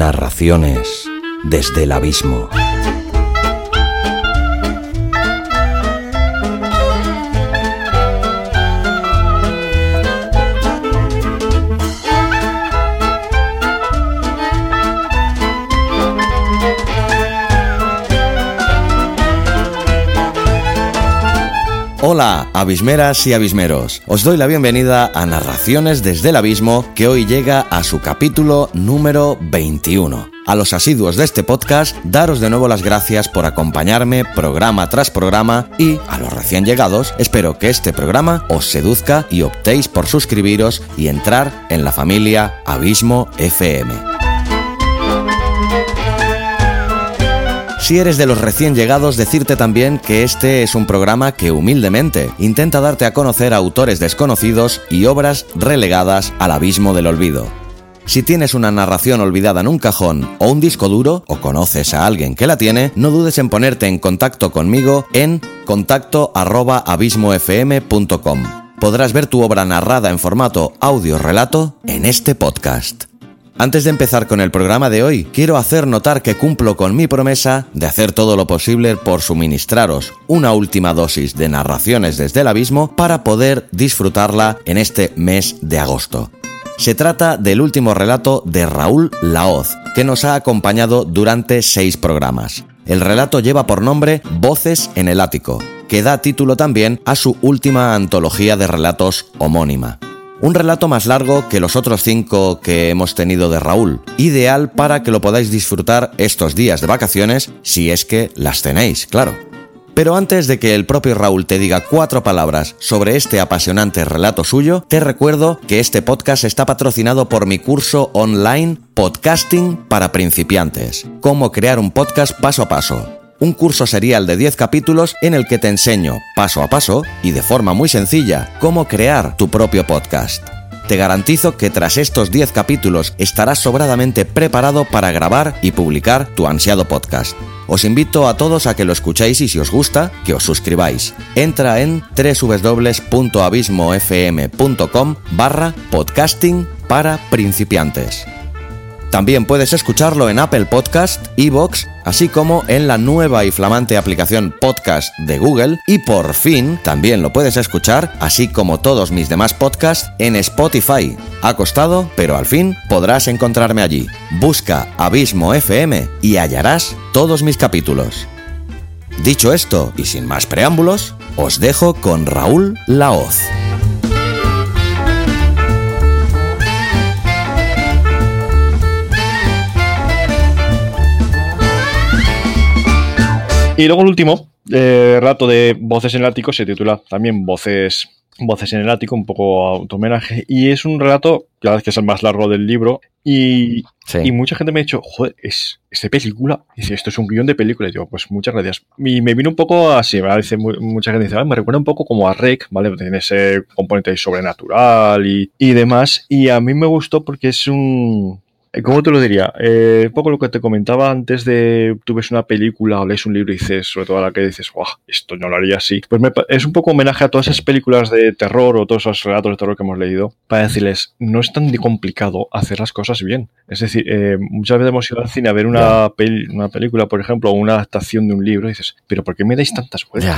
Narraciones desde el abismo. Hola, abismeras y abismeros. Os doy la bienvenida a Narraciones desde el Abismo, que hoy llega a su capítulo número 21. A los asiduos de este podcast, daros de nuevo las gracias por acompañarme programa tras programa y a los recién llegados, espero que este programa os seduzca y optéis por suscribiros y entrar en la familia Abismo FM. Si eres de los recién llegados, decirte también que este es un programa que humildemente intenta darte a conocer autores desconocidos y obras relegadas al abismo del olvido. Si tienes una narración olvidada en un cajón o un disco duro, o conoces a alguien que la tiene, no dudes en ponerte en contacto conmigo en contacto Podrás ver tu obra narrada en formato audio relato en este podcast. Antes de empezar con el programa de hoy, quiero hacer notar que cumplo con mi promesa de hacer todo lo posible por suministraros una última dosis de narraciones desde el abismo para poder disfrutarla en este mes de agosto. Se trata del último relato de Raúl Laoz, que nos ha acompañado durante seis programas. El relato lleva por nombre Voces en el Ático, que da título también a su última antología de relatos homónima. Un relato más largo que los otros cinco que hemos tenido de Raúl, ideal para que lo podáis disfrutar estos días de vacaciones, si es que las tenéis, claro. Pero antes de que el propio Raúl te diga cuatro palabras sobre este apasionante relato suyo, te recuerdo que este podcast está patrocinado por mi curso online Podcasting para principiantes. Cómo crear un podcast paso a paso un curso serial de 10 capítulos en el que te enseño paso a paso y de forma muy sencilla cómo crear tu propio podcast. Te garantizo que tras estos 10 capítulos estarás sobradamente preparado para grabar y publicar tu ansiado podcast. Os invito a todos a que lo escuchéis y si os gusta, que os suscribáis. Entra en www.abismofm.com barra podcasting para principiantes. También puedes escucharlo en Apple Podcast, Evox, así como en la nueva y flamante aplicación Podcast de Google y por fin también lo puedes escuchar, así como todos mis demás podcasts, en Spotify. Ha costado, pero al fin podrás encontrarme allí. Busca Abismo FM y hallarás todos mis capítulos. Dicho esto, y sin más preámbulos, os dejo con Raúl Laoz. Y luego el último eh, rato de Voces en el Ático se titula también Voces, Voces en el Ático, un poco auto homenaje. Y es un relato, la vez que es el más largo del libro. Y, y mucha gente me ha dicho, joder, es, de película. dice, esto es un guion de película. Y digo, pues muchas gracias. Y me vino un poco así, ¿verdad? Dice, mucha gente dice, me recuerda un poco como a Rec, ¿vale? Tiene ese componente sobrenatural y, y demás. Y a mí me gustó porque es un ¿Cómo te lo diría? Eh, un poco lo que te comentaba antes de tú ves una película o lees un libro y dices, sobre todo a la que dices, ¡guau! Esto no lo haría así. Pues es un poco homenaje a todas esas películas de terror o todos esos relatos de terror que hemos leído para decirles, no es tan complicado hacer las cosas bien. Es decir, eh, muchas veces hemos ido al cine a ver una, una película, por ejemplo, o una adaptación de un libro y dices, ¿pero por qué me dais tantas vueltas?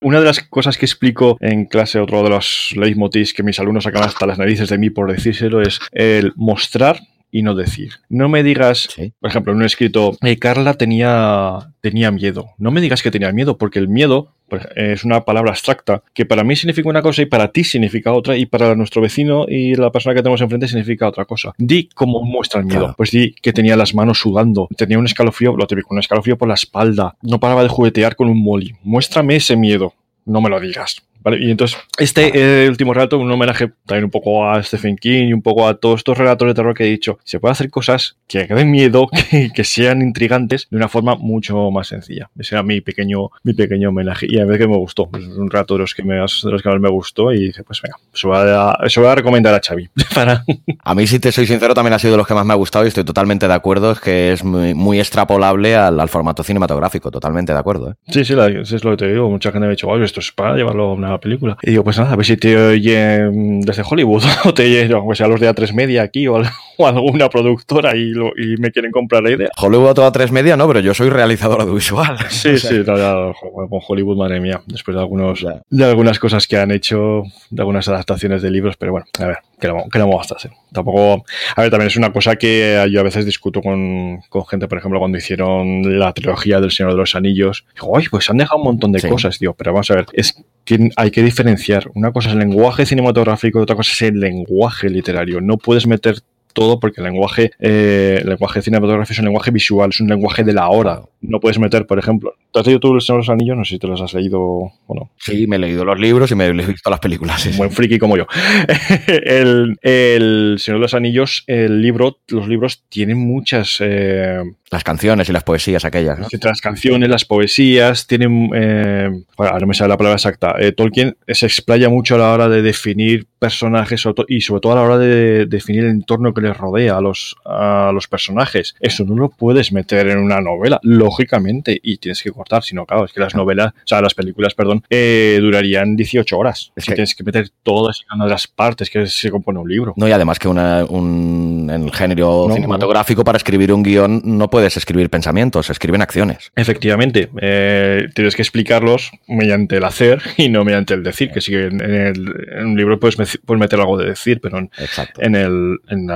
Una de las cosas que explico en clase, otro de los leitmotivs que mis alumnos sacan hasta las narices de mí por decírselo, es el mostrar y no decir. No me digas, por ejemplo, en un escrito, eh, Carla tenía, tenía miedo. No me digas que tenía miedo, porque el miedo pues, es una palabra abstracta que para mí significa una cosa y para ti significa otra y para nuestro vecino y la persona que tenemos enfrente significa otra cosa. Di cómo muestra el miedo. Pues di que tenía las manos sudando, tenía un escalofrío, lo típico, un escalofrío por la espalda, no paraba de juguetear con un molly. Muéstrame ese miedo. No me lo digas. Y entonces, este eh, último relato, un homenaje también un poco a Stephen King y un poco a todos estos relatos de terror que he dicho. Se puede hacer cosas que den miedo, que, sean intrigantes de una forma mucho más sencilla. Ese era mi pequeño, mi pequeño homenaje. Y a veces que me gustó. Es un rato de los que, me, de los que más me gustó. Y dije, pues venga, eso voy a, voy a recomendar a Xavi. Para... A mí, si te soy sincero, también ha sido de los que más me ha gustado y estoy totalmente de acuerdo. Es que es muy, extrapolable al, formato cinematográfico. Totalmente de acuerdo. ¿eh? Sí, sí, es lo que te digo. Mucha gente me ha dicho, esto es para llevarlo a una la película. Y digo, pues nada, a ver si te oye desde Hollywood o te oye, o sea, los de A3 Media aquí o, alguna productora y, y, me quieren comprar la idea. Hollywood o A3 Media no, pero yo soy realizador audiovisual. Sí, sí, con Hollywood, madre mía, después de, algunos, de algunas cosas que han hecho, de algunas adaptaciones de libros, pero bueno, a ver, que no, que no vamos a hacer. Tampoco, a ver, también es una cosa que yo a veces discuto con, con gente, por ejemplo, cuando hicieron la trilogía del Señor de los Anillos, digo, oye, pues han dejado un montón de cosas, tío, pero vamos a ver, es que hay que diferenciar. Una cosa es el lenguaje cinematográfico y otra cosa es el lenguaje literario. No puedes meter todo porque el lenguaje, eh, el lenguaje cinematográfico es un lenguaje visual, es un lenguaje de la hora. No puedes meter, por ejemplo, ¿te has leído tú los Anillos? No sé si te los has leído o no. Sí, me he leído los libros y me he visto las películas. Un buen friki como yo. el, el, Señor de los Anillos, el libro, los libros tienen muchas... Eh, las canciones y las poesías aquellas, ¿no? Las canciones, las poesías, tienen... Eh, bueno, no me sale la palabra exacta. Eh, Tolkien se explaya mucho a la hora de definir personajes y sobre todo a la hora de definir el entorno que les rodea a los, a los personajes. Eso no lo puedes meter en una novela, lógicamente, y tienes que cortar, si no, claro, es que las novelas, o sea, las películas, perdón, eh, durarían 18 horas. Es que tienes que meter todas las partes que se compone un libro. No, y además que una, un, en el género cinematográfico, para escribir un guion, no puedes escribir pensamientos, escriben acciones. Efectivamente, eh, tienes que explicarlos mediante el hacer y no mediante el decir, que sí que en, en un libro puedes puedes meter algo de decir, pero en, el, en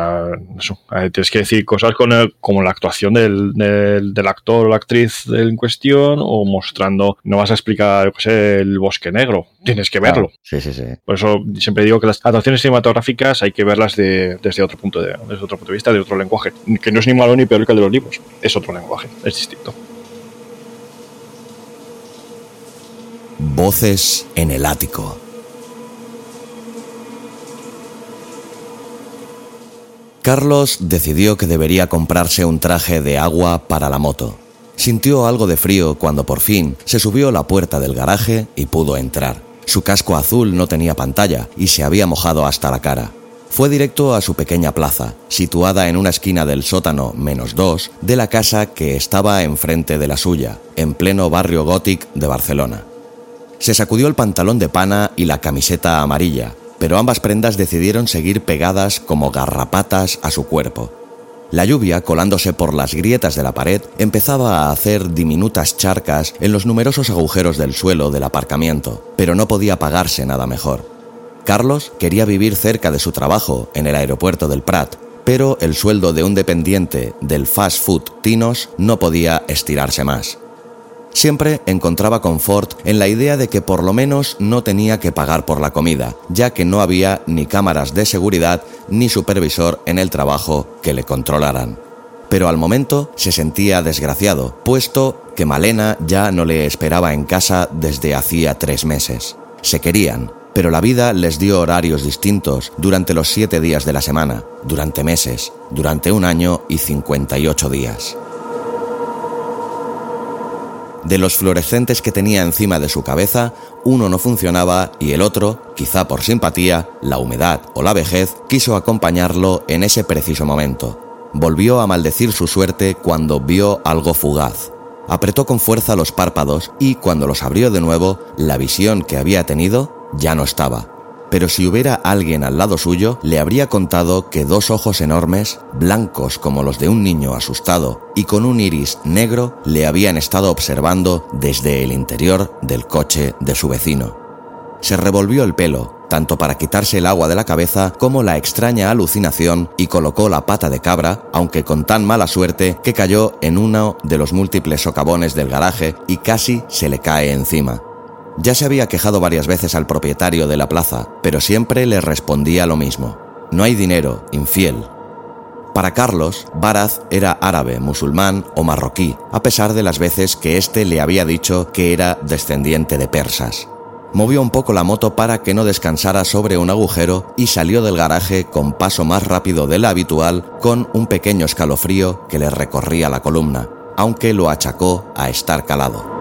eso, tienes que decir cosas con el, como la actuación del, del, actor o la actriz en cuestión o mostrando, no vas a explicar el bosque negro, tienes que verlo. Sí, sí, sí. Por eso siempre digo que las adaptaciones cinematográficas hay que verlas desde otro punto de, desde otro punto de vista, de otro lenguaje, que no es ni malo ni peor que el de los libros, es otro lenguaje, es distinto. Voces en el ático. Carlos decidió que debería comprarse un traje de agua para la moto. Sintió algo de frío cuando por fin se subió a la puerta del garaje y pudo entrar. Su casco azul no tenía pantalla y se había mojado hasta la cara. Fue directo a su pequeña plaza, situada en una esquina del sótano menos dos de la casa que estaba enfrente de la suya, en pleno barrio gótic de Barcelona. Se sacudió el pantalón de pana y la camiseta amarilla, pero ambas prendas decidieron seguir pegadas como garrapatas a su cuerpo. La lluvia, colándose por las grietas de la pared, empezaba a hacer diminutas charcas en los numerosos agujeros del suelo del aparcamiento, pero no podía pagarse nada mejor. Carlos quería vivir cerca de su trabajo, en el aeropuerto del Prat, pero el sueldo de un dependiente del fast food Tinos no podía estirarse más. Siempre encontraba confort en la idea de que por lo menos no tenía que pagar por la comida, ya que no había ni cámaras de seguridad ni supervisor en el trabajo que le controlaran. Pero al momento se sentía desgraciado, puesto que Malena ya no le esperaba en casa desde hacía tres meses. Se querían, pero la vida les dio horarios distintos durante los siete días de la semana, durante meses, durante un año y 58 días. De los fluorescentes que tenía encima de su cabeza, uno no funcionaba y el otro, quizá por simpatía, la humedad o la vejez, quiso acompañarlo en ese preciso momento. Volvió a maldecir su suerte cuando vio algo fugaz. Apretó con fuerza los párpados y cuando los abrió de nuevo, la visión que había tenido ya no estaba pero si hubiera alguien al lado suyo, le habría contado que dos ojos enormes, blancos como los de un niño asustado y con un iris negro, le habían estado observando desde el interior del coche de su vecino. Se revolvió el pelo, tanto para quitarse el agua de la cabeza como la extraña alucinación y colocó la pata de cabra, aunque con tan mala suerte que cayó en uno de los múltiples socavones del garaje y casi se le cae encima. Ya se había quejado varias veces al propietario de la plaza, pero siempre le respondía lo mismo. No hay dinero, infiel. Para Carlos, Baraz era árabe, musulmán o marroquí, a pesar de las veces que éste le había dicho que era descendiente de persas. Movió un poco la moto para que no descansara sobre un agujero y salió del garaje con paso más rápido de lo habitual, con un pequeño escalofrío que le recorría la columna, aunque lo achacó a estar calado.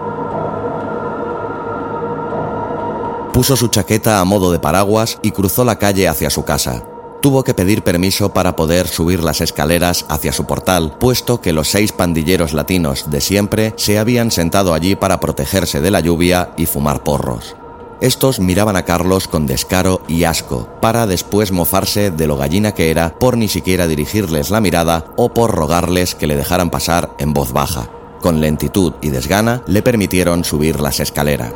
Puso su chaqueta a modo de paraguas y cruzó la calle hacia su casa. Tuvo que pedir permiso para poder subir las escaleras hacia su portal, puesto que los seis pandilleros latinos de siempre se habían sentado allí para protegerse de la lluvia y fumar porros. Estos miraban a Carlos con descaro y asco, para después mofarse de lo gallina que era por ni siquiera dirigirles la mirada o por rogarles que le dejaran pasar en voz baja. Con lentitud y desgana le permitieron subir las escaleras.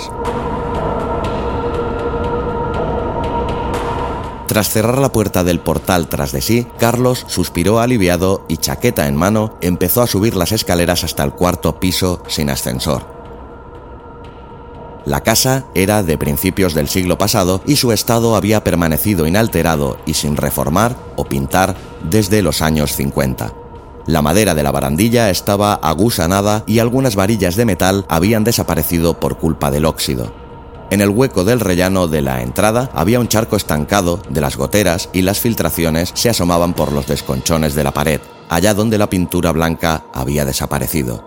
Tras cerrar la puerta del portal tras de sí, Carlos suspiró aliviado y chaqueta en mano empezó a subir las escaleras hasta el cuarto piso sin ascensor. La casa era de principios del siglo pasado y su estado había permanecido inalterado y sin reformar o pintar desde los años 50. La madera de la barandilla estaba agusanada y algunas varillas de metal habían desaparecido por culpa del óxido. En el hueco del rellano de la entrada había un charco estancado de las goteras y las filtraciones se asomaban por los desconchones de la pared, allá donde la pintura blanca había desaparecido.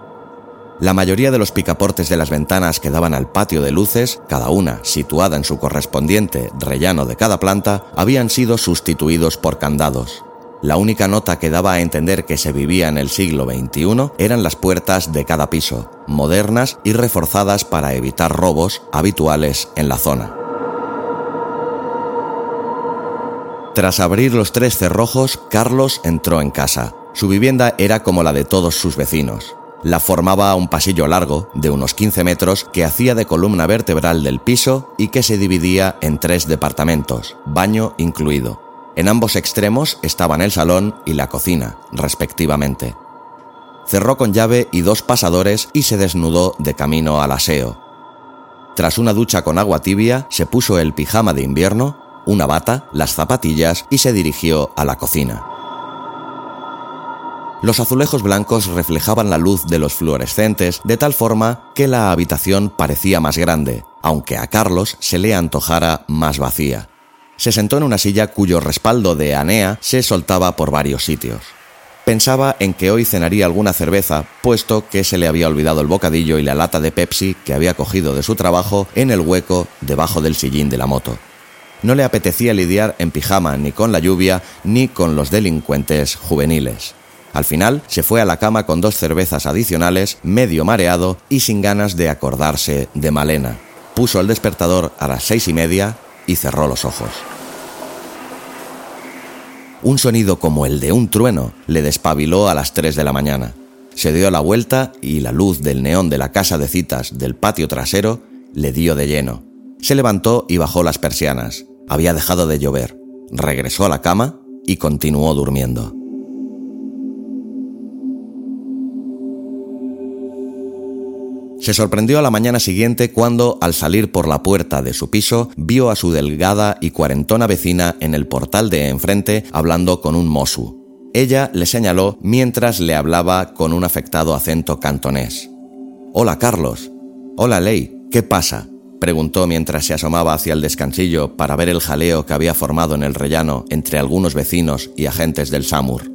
La mayoría de los picaportes de las ventanas que daban al patio de luces, cada una situada en su correspondiente rellano de cada planta, habían sido sustituidos por candados. La única nota que daba a entender que se vivía en el siglo XXI eran las puertas de cada piso, modernas y reforzadas para evitar robos habituales en la zona. Tras abrir los tres cerrojos, Carlos entró en casa. Su vivienda era como la de todos sus vecinos. La formaba un pasillo largo, de unos 15 metros, que hacía de columna vertebral del piso y que se dividía en tres departamentos, baño incluido. En ambos extremos estaban el salón y la cocina, respectivamente. Cerró con llave y dos pasadores y se desnudó de camino al aseo. Tras una ducha con agua tibia, se puso el pijama de invierno, una bata, las zapatillas y se dirigió a la cocina. Los azulejos blancos reflejaban la luz de los fluorescentes de tal forma que la habitación parecía más grande, aunque a Carlos se le antojara más vacía se sentó en una silla cuyo respaldo de anea se soltaba por varios sitios. Pensaba en que hoy cenaría alguna cerveza, puesto que se le había olvidado el bocadillo y la lata de Pepsi que había cogido de su trabajo en el hueco debajo del sillín de la moto. No le apetecía lidiar en pijama ni con la lluvia ni con los delincuentes juveniles. Al final se fue a la cama con dos cervezas adicionales, medio mareado y sin ganas de acordarse de Malena. Puso el despertador a las seis y media y cerró los ojos. Un sonido como el de un trueno le despabiló a las 3 de la mañana. Se dio la vuelta y la luz del neón de la casa de citas del patio trasero le dio de lleno. Se levantó y bajó las persianas. Había dejado de llover. Regresó a la cama y continuó durmiendo. Se sorprendió a la mañana siguiente cuando, al salir por la puerta de su piso, vio a su delgada y cuarentona vecina en el portal de enfrente hablando con un mosu. Ella le señaló mientras le hablaba con un afectado acento cantonés. Hola, Carlos. Hola, Ley. ¿Qué pasa? preguntó mientras se asomaba hacia el descansillo para ver el jaleo que había formado en el rellano entre algunos vecinos y agentes del SAMUR.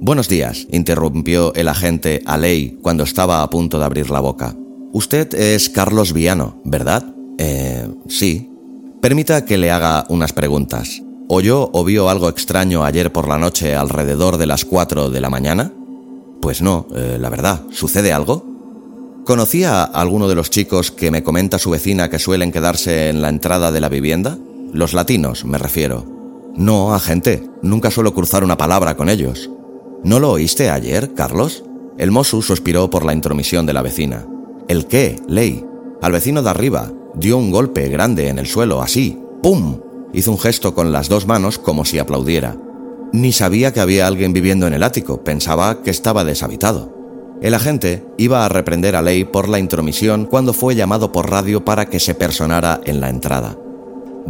Buenos días, interrumpió el agente a Ley cuando estaba a punto de abrir la boca. Usted es Carlos Viano, ¿verdad? Eh, sí. Permita que le haga unas preguntas. ¿Oyó o vio algo extraño ayer por la noche alrededor de las 4 de la mañana? Pues no, eh, la verdad. ¿Sucede algo? ¿Conocía a alguno de los chicos que me comenta su vecina que suelen quedarse en la entrada de la vivienda? Los latinos, me refiero. No, agente. Nunca suelo cruzar una palabra con ellos. ¿No lo oíste ayer, Carlos? El Mosu suspiró por la intromisión de la vecina. ¿El qué, Ley? Al vecino de arriba. Dio un golpe grande en el suelo, así. ¡Pum! Hizo un gesto con las dos manos como si aplaudiera. Ni sabía que había alguien viviendo en el ático, pensaba que estaba deshabitado. El agente iba a reprender a Ley por la intromisión cuando fue llamado por radio para que se personara en la entrada.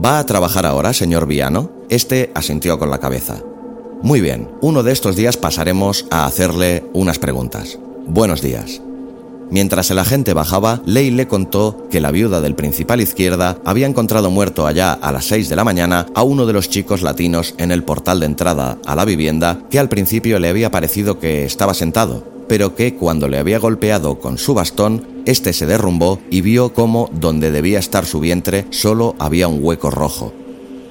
¿Va a trabajar ahora, señor Viano? Este asintió con la cabeza. Muy bien, uno de estos días pasaremos a hacerle unas preguntas. Buenos días. Mientras el agente bajaba, Ley le contó que la viuda del principal izquierda había encontrado muerto allá a las 6 de la mañana a uno de los chicos latinos en el portal de entrada a la vivienda que al principio le había parecido que estaba sentado, pero que cuando le había golpeado con su bastón, este se derrumbó y vio cómo donde debía estar su vientre solo había un hueco rojo.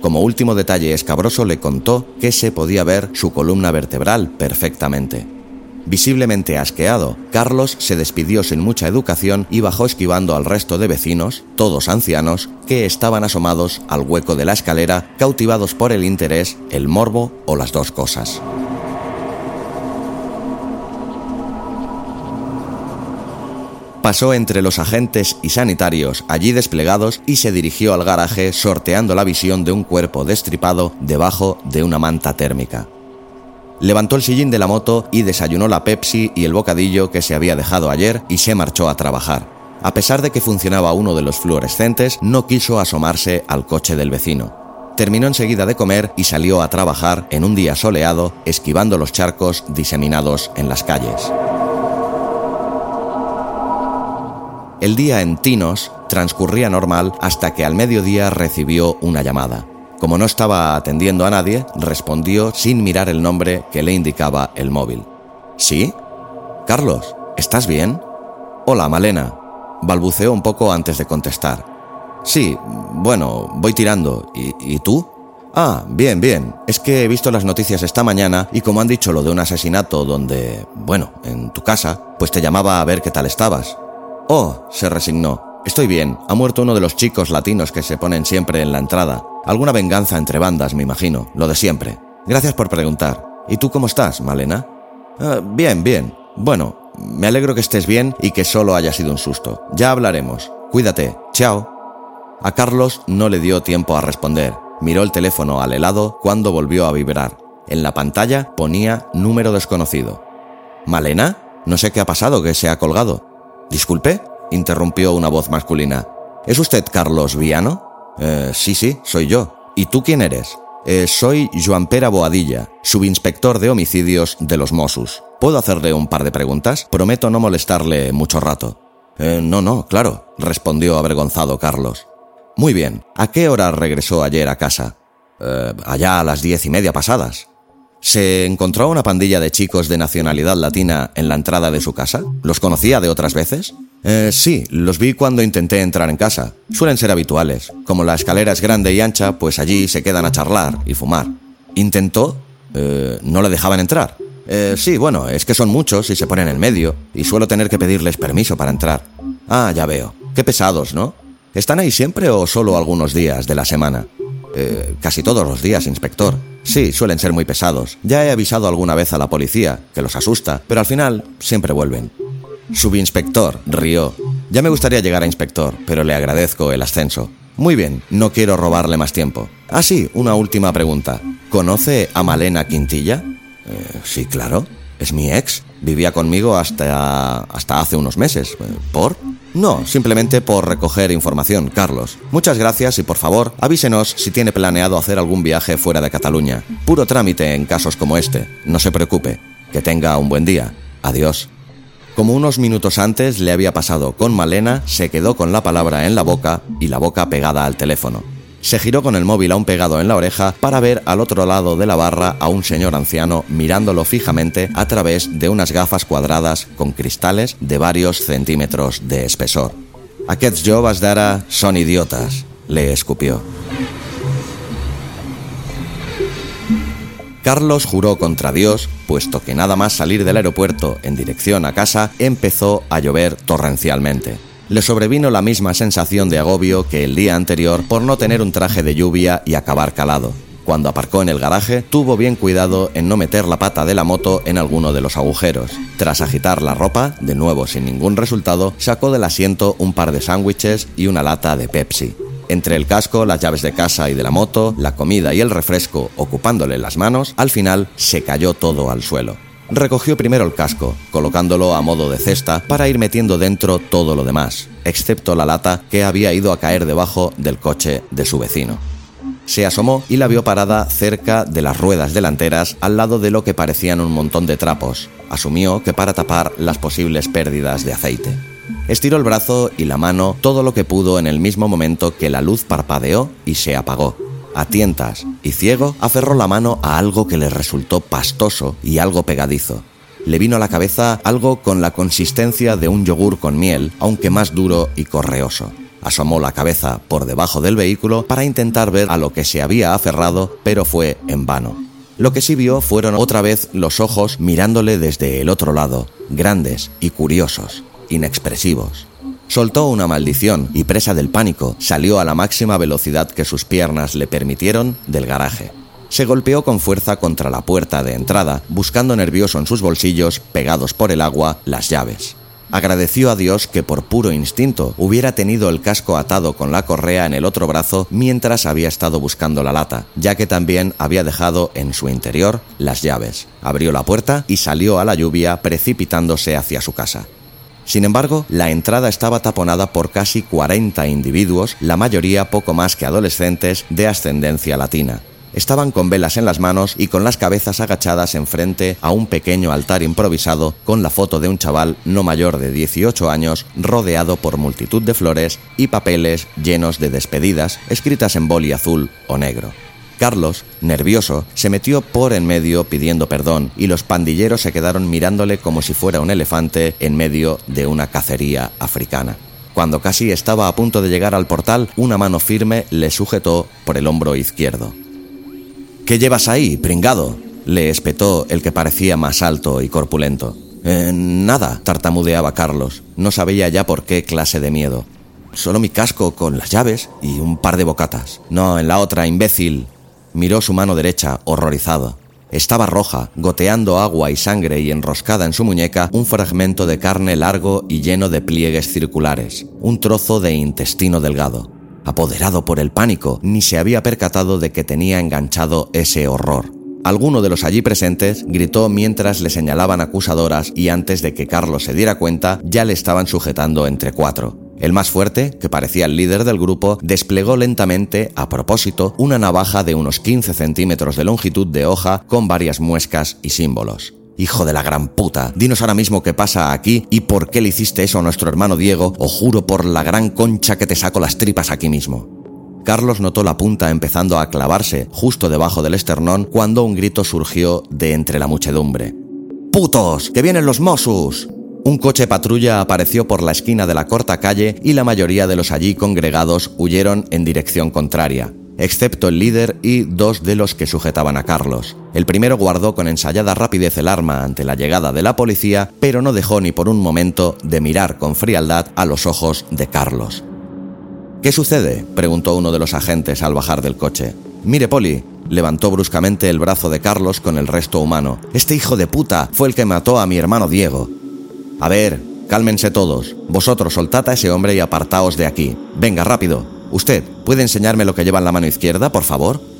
Como último detalle escabroso le contó que se podía ver su columna vertebral perfectamente. Visiblemente asqueado, Carlos se despidió sin mucha educación y bajó esquivando al resto de vecinos, todos ancianos, que estaban asomados al hueco de la escalera, cautivados por el interés, el morbo o las dos cosas. Pasó entre los agentes y sanitarios allí desplegados y se dirigió al garaje sorteando la visión de un cuerpo destripado debajo de una manta térmica. Levantó el sillín de la moto y desayunó la Pepsi y el bocadillo que se había dejado ayer y se marchó a trabajar. A pesar de que funcionaba uno de los fluorescentes, no quiso asomarse al coche del vecino. Terminó enseguida de comer y salió a trabajar en un día soleado, esquivando los charcos diseminados en las calles. El día en Tinos transcurría normal hasta que al mediodía recibió una llamada. Como no estaba atendiendo a nadie, respondió sin mirar el nombre que le indicaba el móvil. ¿Sí? Carlos, ¿estás bien? Hola, Malena. Balbuceó un poco antes de contestar. Sí, bueno, voy tirando. ¿Y, ¿Y, tú? Ah, bien, bien. Es que he visto las noticias esta mañana y como han dicho lo de un asesinato donde, bueno, en tu casa, pues te llamaba a ver qué tal estabas. Oh, se resignó. Estoy bien. Ha muerto uno de los chicos latinos que se ponen siempre en la entrada. Alguna venganza entre bandas, me imagino. Lo de siempre. Gracias por preguntar. ¿Y tú cómo estás, Malena? Ah, bien, bien. Bueno, me alegro que estés bien y que solo haya sido un susto. Ya hablaremos. Cuídate. Chao. A Carlos no le dio tiempo a responder. Miró el teléfono al helado cuando volvió a vibrar. En la pantalla ponía número desconocido. ¿Malena? No sé qué ha pasado, que se ha colgado. Disculpe, interrumpió una voz masculina. ¿Es usted Carlos Viano? Eh, sí, sí, soy yo. ¿Y tú quién eres? Eh, soy Joan Pera Boadilla, subinspector de homicidios de los Mossos. ¿Puedo hacerle un par de preguntas? Prometo no molestarle mucho rato. Eh, no, no, claro, respondió avergonzado Carlos. Muy bien. ¿A qué hora regresó ayer a casa? Allá a las diez y media pasadas. ¿Se encontró una pandilla de chicos de nacionalidad latina en la entrada de su casa? ¿Los conocía de otras veces? Eh, sí, los vi cuando intenté entrar en casa. Suelen ser habituales. Como la escalera es grande y ancha, pues allí se quedan a charlar y fumar. ¿Intentó? Eh, ¿No le dejaban entrar? Eh, sí, bueno, es que son muchos y se ponen en medio, y suelo tener que pedirles permiso para entrar. Ah, ya veo. Qué pesados, ¿no? ¿Están ahí siempre o solo algunos días de la semana? Eh, casi todos los días, inspector. Sí, suelen ser muy pesados. Ya he avisado alguna vez a la policía, que los asusta, pero al final siempre vuelven. Subinspector, rió. Ya me gustaría llegar a inspector, pero le agradezco el ascenso. Muy bien, no quiero robarle más tiempo. Ah, sí, una última pregunta. ¿Conoce a Malena Quintilla? Eh, sí, claro. Es mi ex. Vivía conmigo hasta, hasta hace unos meses. Eh, ¿Por? No, simplemente por recoger información, Carlos. Muchas gracias y por favor avísenos si tiene planeado hacer algún viaje fuera de Cataluña. Puro trámite en casos como este. No se preocupe. Que tenga un buen día. Adiós. Como unos minutos antes le había pasado con Malena, se quedó con la palabra en la boca y la boca pegada al teléfono. Se giró con el móvil aún pegado en la oreja para ver al otro lado de la barra a un señor anciano mirándolo fijamente a través de unas gafas cuadradas con cristales de varios centímetros de espesor. Aquests joves d'ara son idiotas, le escupió. Carlos juró contra Dios, puesto que nada más salir del aeropuerto en dirección a casa empezó a llover torrencialmente le sobrevino la misma sensación de agobio que el día anterior por no tener un traje de lluvia y acabar calado. Cuando aparcó en el garaje, tuvo bien cuidado en no meter la pata de la moto en alguno de los agujeros. Tras agitar la ropa, de nuevo sin ningún resultado, sacó del asiento un par de sándwiches y una lata de Pepsi. Entre el casco, las llaves de casa y de la moto, la comida y el refresco ocupándole las manos, al final se cayó todo al suelo recogió primero el casco, colocándolo a modo de cesta para ir metiendo dentro todo lo demás, excepto la lata que había ido a caer debajo del coche de su vecino. Se asomó y la vio parada cerca de las ruedas delanteras al lado de lo que parecían un montón de trapos. Asumió que para tapar las posibles pérdidas de aceite. Estiró el brazo y la mano todo lo que pudo en el mismo momento que la luz parpadeó y se apagó a tientas y ciego, aferró la mano a algo que le resultó pastoso y algo pegadizo. Le vino a la cabeza algo con la consistencia de un yogur con miel, aunque más duro y correoso. Asomó la cabeza por debajo del vehículo para intentar ver a lo que se había aferrado, pero fue en vano. Lo que sí vio fueron otra vez los ojos mirándole desde el otro lado, grandes y curiosos, inexpresivos. Soltó una maldición y presa del pánico, salió a la máxima velocidad que sus piernas le permitieron del garaje. Se golpeó con fuerza contra la puerta de entrada, buscando nervioso en sus bolsillos, pegados por el agua, las llaves. Agradeció a Dios que por puro instinto hubiera tenido el casco atado con la correa en el otro brazo mientras había estado buscando la lata, ya que también había dejado en su interior las llaves. Abrió la puerta y salió a la lluvia precipitándose hacia su casa. Sin embargo, la entrada estaba taponada por casi 40 individuos, la mayoría poco más que adolescentes de ascendencia latina. Estaban con velas en las manos y con las cabezas agachadas enfrente a un pequeño altar improvisado con la foto de un chaval no mayor de 18 años rodeado por multitud de flores y papeles llenos de despedidas escritas en boli azul o negro. Carlos, nervioso, se metió por en medio pidiendo perdón y los pandilleros se quedaron mirándole como si fuera un elefante en medio de una cacería africana. Cuando casi estaba a punto de llegar al portal, una mano firme le sujetó por el hombro izquierdo. ¿Qué llevas ahí, pringado? le espetó el que parecía más alto y corpulento. Eh, nada, tartamudeaba Carlos. No sabía ya por qué clase de miedo. Solo mi casco con las llaves y un par de bocatas. No, en la otra, imbécil. Miró su mano derecha, horrorizado. Estaba roja, goteando agua y sangre y enroscada en su muñeca un fragmento de carne largo y lleno de pliegues circulares, un trozo de intestino delgado. Apoderado por el pánico, ni se había percatado de que tenía enganchado ese horror. Alguno de los allí presentes gritó mientras le señalaban acusadoras y antes de que Carlos se diera cuenta ya le estaban sujetando entre cuatro. El más fuerte, que parecía el líder del grupo, desplegó lentamente, a propósito, una navaja de unos 15 centímetros de longitud de hoja con varias muescas y símbolos. Hijo de la gran puta, dinos ahora mismo qué pasa aquí y por qué le hiciste eso a nuestro hermano Diego, o juro por la gran concha que te saco las tripas aquí mismo. Carlos notó la punta empezando a clavarse justo debajo del esternón cuando un grito surgió de entre la muchedumbre. ¡Putos! ¡Que vienen los Mossus! Un coche patrulla apareció por la esquina de la corta calle y la mayoría de los allí congregados huyeron en dirección contraria excepto el líder y dos de los que sujetaban a Carlos. El primero guardó con ensayada rapidez el arma ante la llegada de la policía, pero no dejó ni por un momento de mirar con frialdad a los ojos de Carlos. ¿Qué sucede? preguntó uno de los agentes al bajar del coche. Mire, Poli, levantó bruscamente el brazo de Carlos con el resto humano. Este hijo de puta fue el que mató a mi hermano Diego. A ver, cálmense todos. Vosotros soltad a ese hombre y apartaos de aquí. Venga, rápido. Usted, ¿puede enseñarme lo que lleva en la mano izquierda, por favor?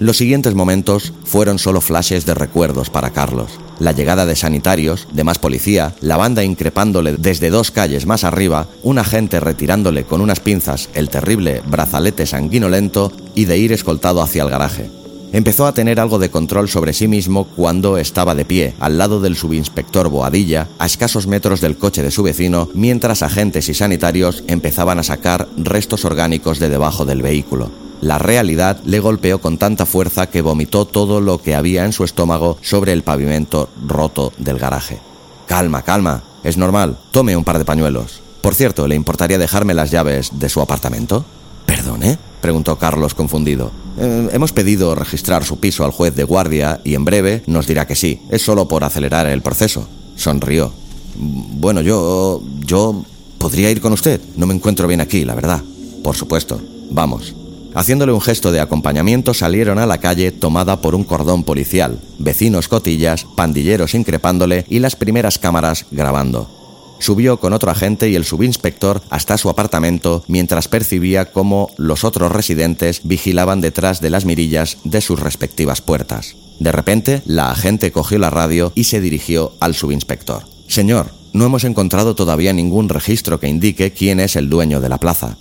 Los siguientes momentos fueron solo flashes de recuerdos para Carlos. La llegada de sanitarios, de más policía, la banda increpándole desde dos calles más arriba, un agente retirándole con unas pinzas el terrible brazalete sanguinolento y de ir escoltado hacia el garaje. Empezó a tener algo de control sobre sí mismo cuando estaba de pie, al lado del subinspector Boadilla, a escasos metros del coche de su vecino, mientras agentes y sanitarios empezaban a sacar restos orgánicos de debajo del vehículo. La realidad le golpeó con tanta fuerza que vomitó todo lo que había en su estómago sobre el pavimento roto del garaje. Calma, calma, es normal, tome un par de pañuelos. Por cierto, ¿le importaría dejarme las llaves de su apartamento? ¿Perdone? preguntó Carlos confundido. Eh, hemos pedido registrar su piso al juez de guardia y en breve nos dirá que sí. Es solo por acelerar el proceso. Sonrió. Bueno, yo... yo... podría ir con usted. No me encuentro bien aquí, la verdad. Por supuesto. Vamos. Haciéndole un gesto de acompañamiento salieron a la calle tomada por un cordón policial, vecinos cotillas, pandilleros increpándole y las primeras cámaras grabando subió con otro agente y el subinspector hasta su apartamento mientras percibía cómo los otros residentes vigilaban detrás de las mirillas de sus respectivas puertas. De repente, la agente cogió la radio y se dirigió al subinspector. Señor, no hemos encontrado todavía ningún registro que indique quién es el dueño de la plaza.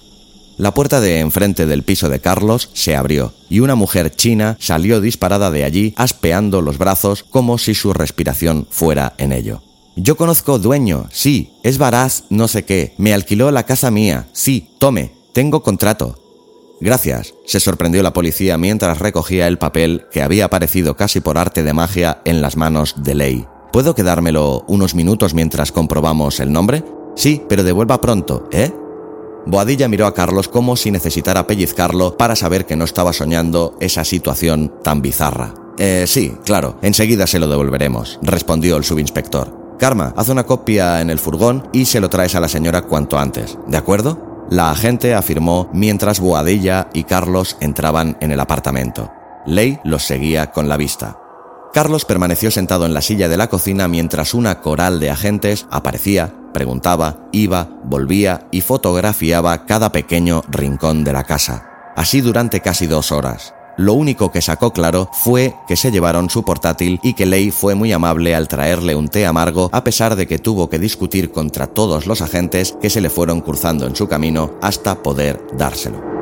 La puerta de enfrente del piso de Carlos se abrió y una mujer china salió disparada de allí aspeando los brazos como si su respiración fuera en ello. Yo conozco dueño, sí, es Baraz, no sé qué, me alquiló la casa mía, sí, tome, tengo contrato. Gracias, se sorprendió la policía mientras recogía el papel que había aparecido casi por arte de magia en las manos de Ley. ¿Puedo quedármelo unos minutos mientras comprobamos el nombre? Sí, pero devuelva pronto, ¿eh? Boadilla miró a Carlos como si necesitara pellizcarlo para saber que no estaba soñando esa situación tan bizarra. Eh, sí, claro, enseguida se lo devolveremos, respondió el subinspector. Karma, haz una copia en el furgón y se lo traes a la señora cuanto antes, ¿de acuerdo? La agente afirmó mientras Boadilla y Carlos entraban en el apartamento. Ley los seguía con la vista. Carlos permaneció sentado en la silla de la cocina mientras una coral de agentes aparecía, preguntaba, iba, volvía y fotografiaba cada pequeño rincón de la casa. Así durante casi dos horas. Lo único que sacó claro fue que se llevaron su portátil y que Ley fue muy amable al traerle un té amargo a pesar de que tuvo que discutir contra todos los agentes que se le fueron cruzando en su camino hasta poder dárselo.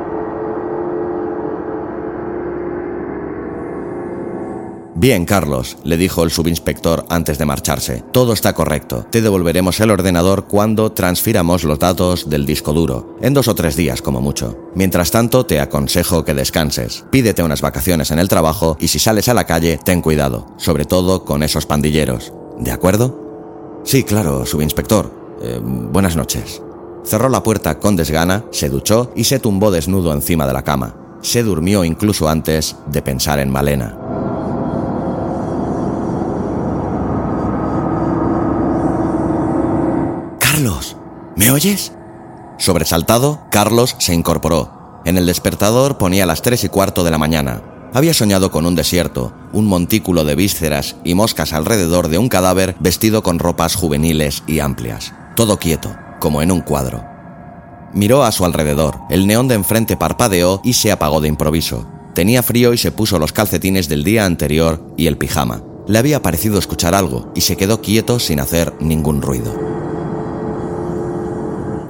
Bien, Carlos, le dijo el subinspector antes de marcharse. Todo está correcto. Te devolveremos el ordenador cuando transfiramos los datos del disco duro, en dos o tres días como mucho. Mientras tanto, te aconsejo que descanses. Pídete unas vacaciones en el trabajo y si sales a la calle, ten cuidado, sobre todo con esos pandilleros. ¿De acuerdo? Sí, claro, subinspector. Eh, buenas noches. Cerró la puerta con desgana, se duchó y se tumbó desnudo encima de la cama. Se durmió incluso antes de pensar en Malena. ¿Me oyes? Sobresaltado, Carlos se incorporó. En el despertador ponía las tres y cuarto de la mañana. Había soñado con un desierto, un montículo de vísceras y moscas alrededor de un cadáver vestido con ropas juveniles y amplias. Todo quieto, como en un cuadro. Miró a su alrededor. El neón de enfrente parpadeó y se apagó de improviso. Tenía frío y se puso los calcetines del día anterior y el pijama. Le había parecido escuchar algo y se quedó quieto sin hacer ningún ruido.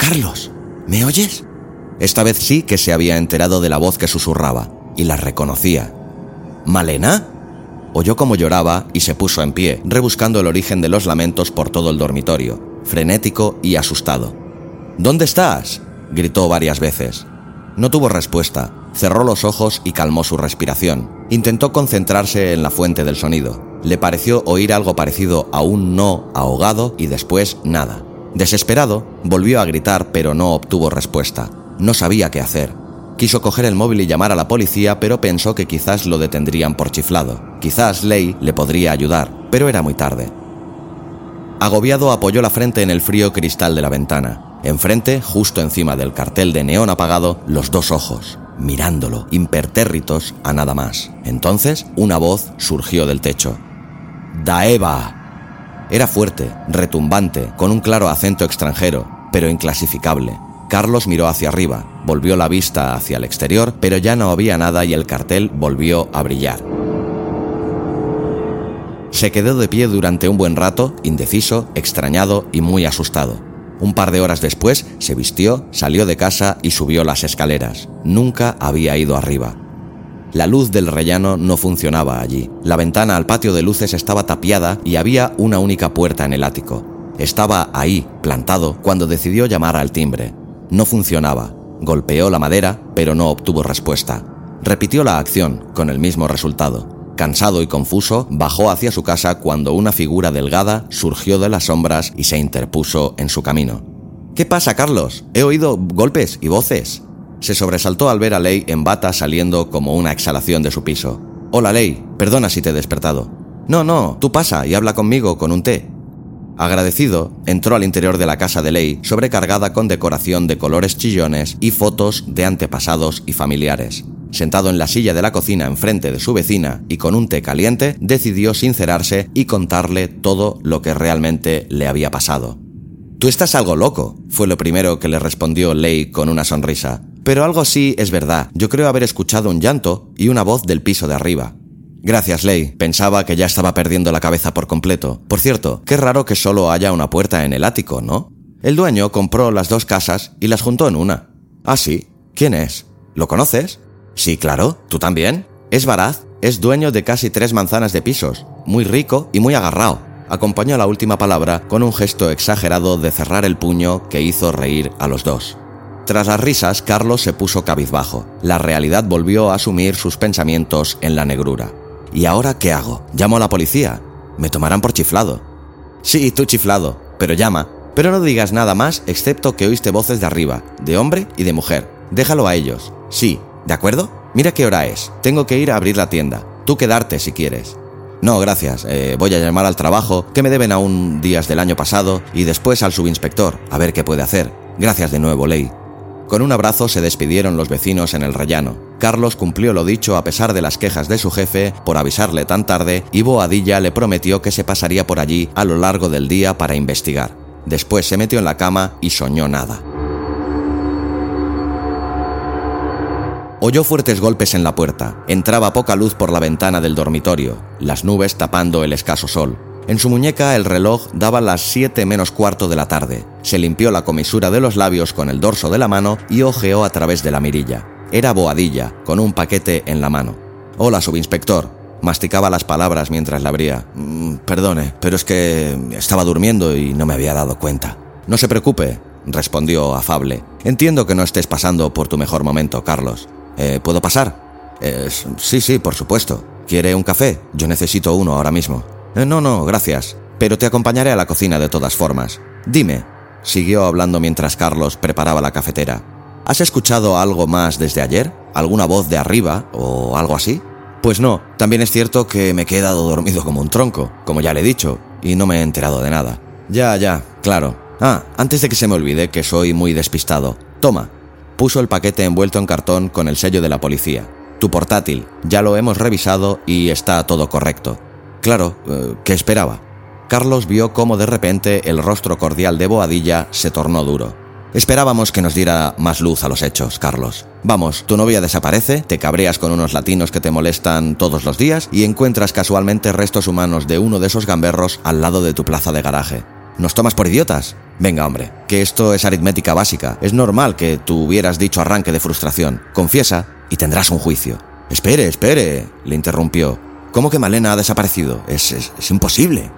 Carlos, ¿me oyes? Esta vez sí que se había enterado de la voz que susurraba, y la reconocía. ¿Malena? Oyó cómo lloraba y se puso en pie, rebuscando el origen de los lamentos por todo el dormitorio, frenético y asustado. ¿Dónde estás? gritó varias veces. No tuvo respuesta, cerró los ojos y calmó su respiración. Intentó concentrarse en la fuente del sonido. Le pareció oír algo parecido a un no ahogado y después nada. Desesperado, volvió a gritar pero no obtuvo respuesta. No sabía qué hacer. Quiso coger el móvil y llamar a la policía, pero pensó que quizás lo detendrían por chiflado. Quizás Ley le podría ayudar, pero era muy tarde. Agobiado apoyó la frente en el frío cristal de la ventana. Enfrente, justo encima del cartel de neón apagado, los dos ojos, mirándolo, impertérritos a nada más. Entonces, una voz surgió del techo. Daeva. Era fuerte, retumbante, con un claro acento extranjero, pero inclasificable. Carlos miró hacia arriba, volvió la vista hacia el exterior, pero ya no había nada y el cartel volvió a brillar. Se quedó de pie durante un buen rato, indeciso, extrañado y muy asustado. Un par de horas después se vistió, salió de casa y subió las escaleras. Nunca había ido arriba. La luz del rellano no funcionaba allí. La ventana al patio de luces estaba tapiada y había una única puerta en el ático. Estaba ahí, plantado, cuando decidió llamar al timbre. No funcionaba. Golpeó la madera, pero no obtuvo respuesta. Repitió la acción, con el mismo resultado. Cansado y confuso, bajó hacia su casa cuando una figura delgada surgió de las sombras y se interpuso en su camino. ¿Qué pasa, Carlos? He oído golpes y voces. Se sobresaltó al ver a Ley en bata saliendo como una exhalación de su piso. Hola, Ley, perdona si te he despertado. No, no, tú pasa y habla conmigo con un té. Agradecido, entró al interior de la casa de Ley, sobrecargada con decoración de colores chillones y fotos de antepasados y familiares. Sentado en la silla de la cocina enfrente de su vecina y con un té caliente, decidió sincerarse y contarle todo lo que realmente le había pasado. Tú estás algo loco, fue lo primero que le respondió Ley con una sonrisa. Pero algo sí es verdad. Yo creo haber escuchado un llanto y una voz del piso de arriba. Gracias, Ley. Pensaba que ya estaba perdiendo la cabeza por completo. Por cierto, qué raro que solo haya una puerta en el ático, ¿no? El dueño compró las dos casas y las juntó en una. Ah, sí. ¿Quién es? ¿Lo conoces? Sí, claro. ¿Tú también? Es Baraz. Es dueño de casi tres manzanas de pisos. Muy rico y muy agarrado. Acompañó la última palabra con un gesto exagerado de cerrar el puño que hizo reír a los dos. Tras las risas, Carlos se puso cabizbajo. La realidad volvió a asumir sus pensamientos en la negrura. ¿Y ahora qué hago? ¿Llamo a la policía? Me tomarán por chiflado. Sí, tú chiflado, pero llama. Pero no digas nada más excepto que oíste voces de arriba, de hombre y de mujer. Déjalo a ellos. Sí, ¿de acuerdo? Mira qué hora es. Tengo que ir a abrir la tienda. Tú quedarte si quieres. No, gracias. Eh, voy a llamar al trabajo, que me deben aún días del año pasado, y después al subinspector, a ver qué puede hacer. Gracias de nuevo, Ley. Con un abrazo se despidieron los vecinos en el rellano. Carlos cumplió lo dicho a pesar de las quejas de su jefe por avisarle tan tarde y Boadilla le prometió que se pasaría por allí a lo largo del día para investigar. Después se metió en la cama y soñó nada. Oyó fuertes golpes en la puerta. Entraba poca luz por la ventana del dormitorio, las nubes tapando el escaso sol. En su muñeca el reloj daba las 7 menos cuarto de la tarde. Se limpió la comisura de los labios con el dorso de la mano y ojeó a través de la mirilla. Era Boadilla, con un paquete en la mano. Hola, subinspector. Masticaba las palabras mientras la abría. Mm, perdone, pero es que estaba durmiendo y no me había dado cuenta. No se preocupe, respondió afable. Entiendo que no estés pasando por tu mejor momento, Carlos. Eh, ¿Puedo pasar? sí, sí, por supuesto. ¿Quiere un café? Yo necesito uno ahora mismo. Eh, no, no, gracias. Pero te acompañaré a la cocina de todas formas. Dime, siguió hablando mientras Carlos preparaba la cafetera. ¿Has escuchado algo más desde ayer? ¿Alguna voz de arriba o algo así? Pues no, también es cierto que me he quedado dormido como un tronco, como ya le he dicho, y no me he enterado de nada. Ya, ya, claro. Ah, antes de que se me olvide que soy muy despistado. Toma, puso el paquete envuelto en cartón con el sello de la policía. Tu portátil, ya lo hemos revisado y está todo correcto. Claro, eh, ¿qué esperaba? Carlos vio cómo de repente el rostro cordial de Boadilla se tornó duro. Esperábamos que nos diera más luz a los hechos, Carlos. Vamos, tu novia desaparece, te cabreas con unos latinos que te molestan todos los días y encuentras casualmente restos humanos de uno de esos gamberros al lado de tu plaza de garaje. ¿Nos tomas por idiotas? Venga, hombre, que esto es aritmética básica. Es normal que tú hubieras dicho arranque de frustración. Confiesa y tendrás un juicio. Espere, espere, le interrumpió. ¿Cómo que Malena ha desaparecido? Es, es, imposible.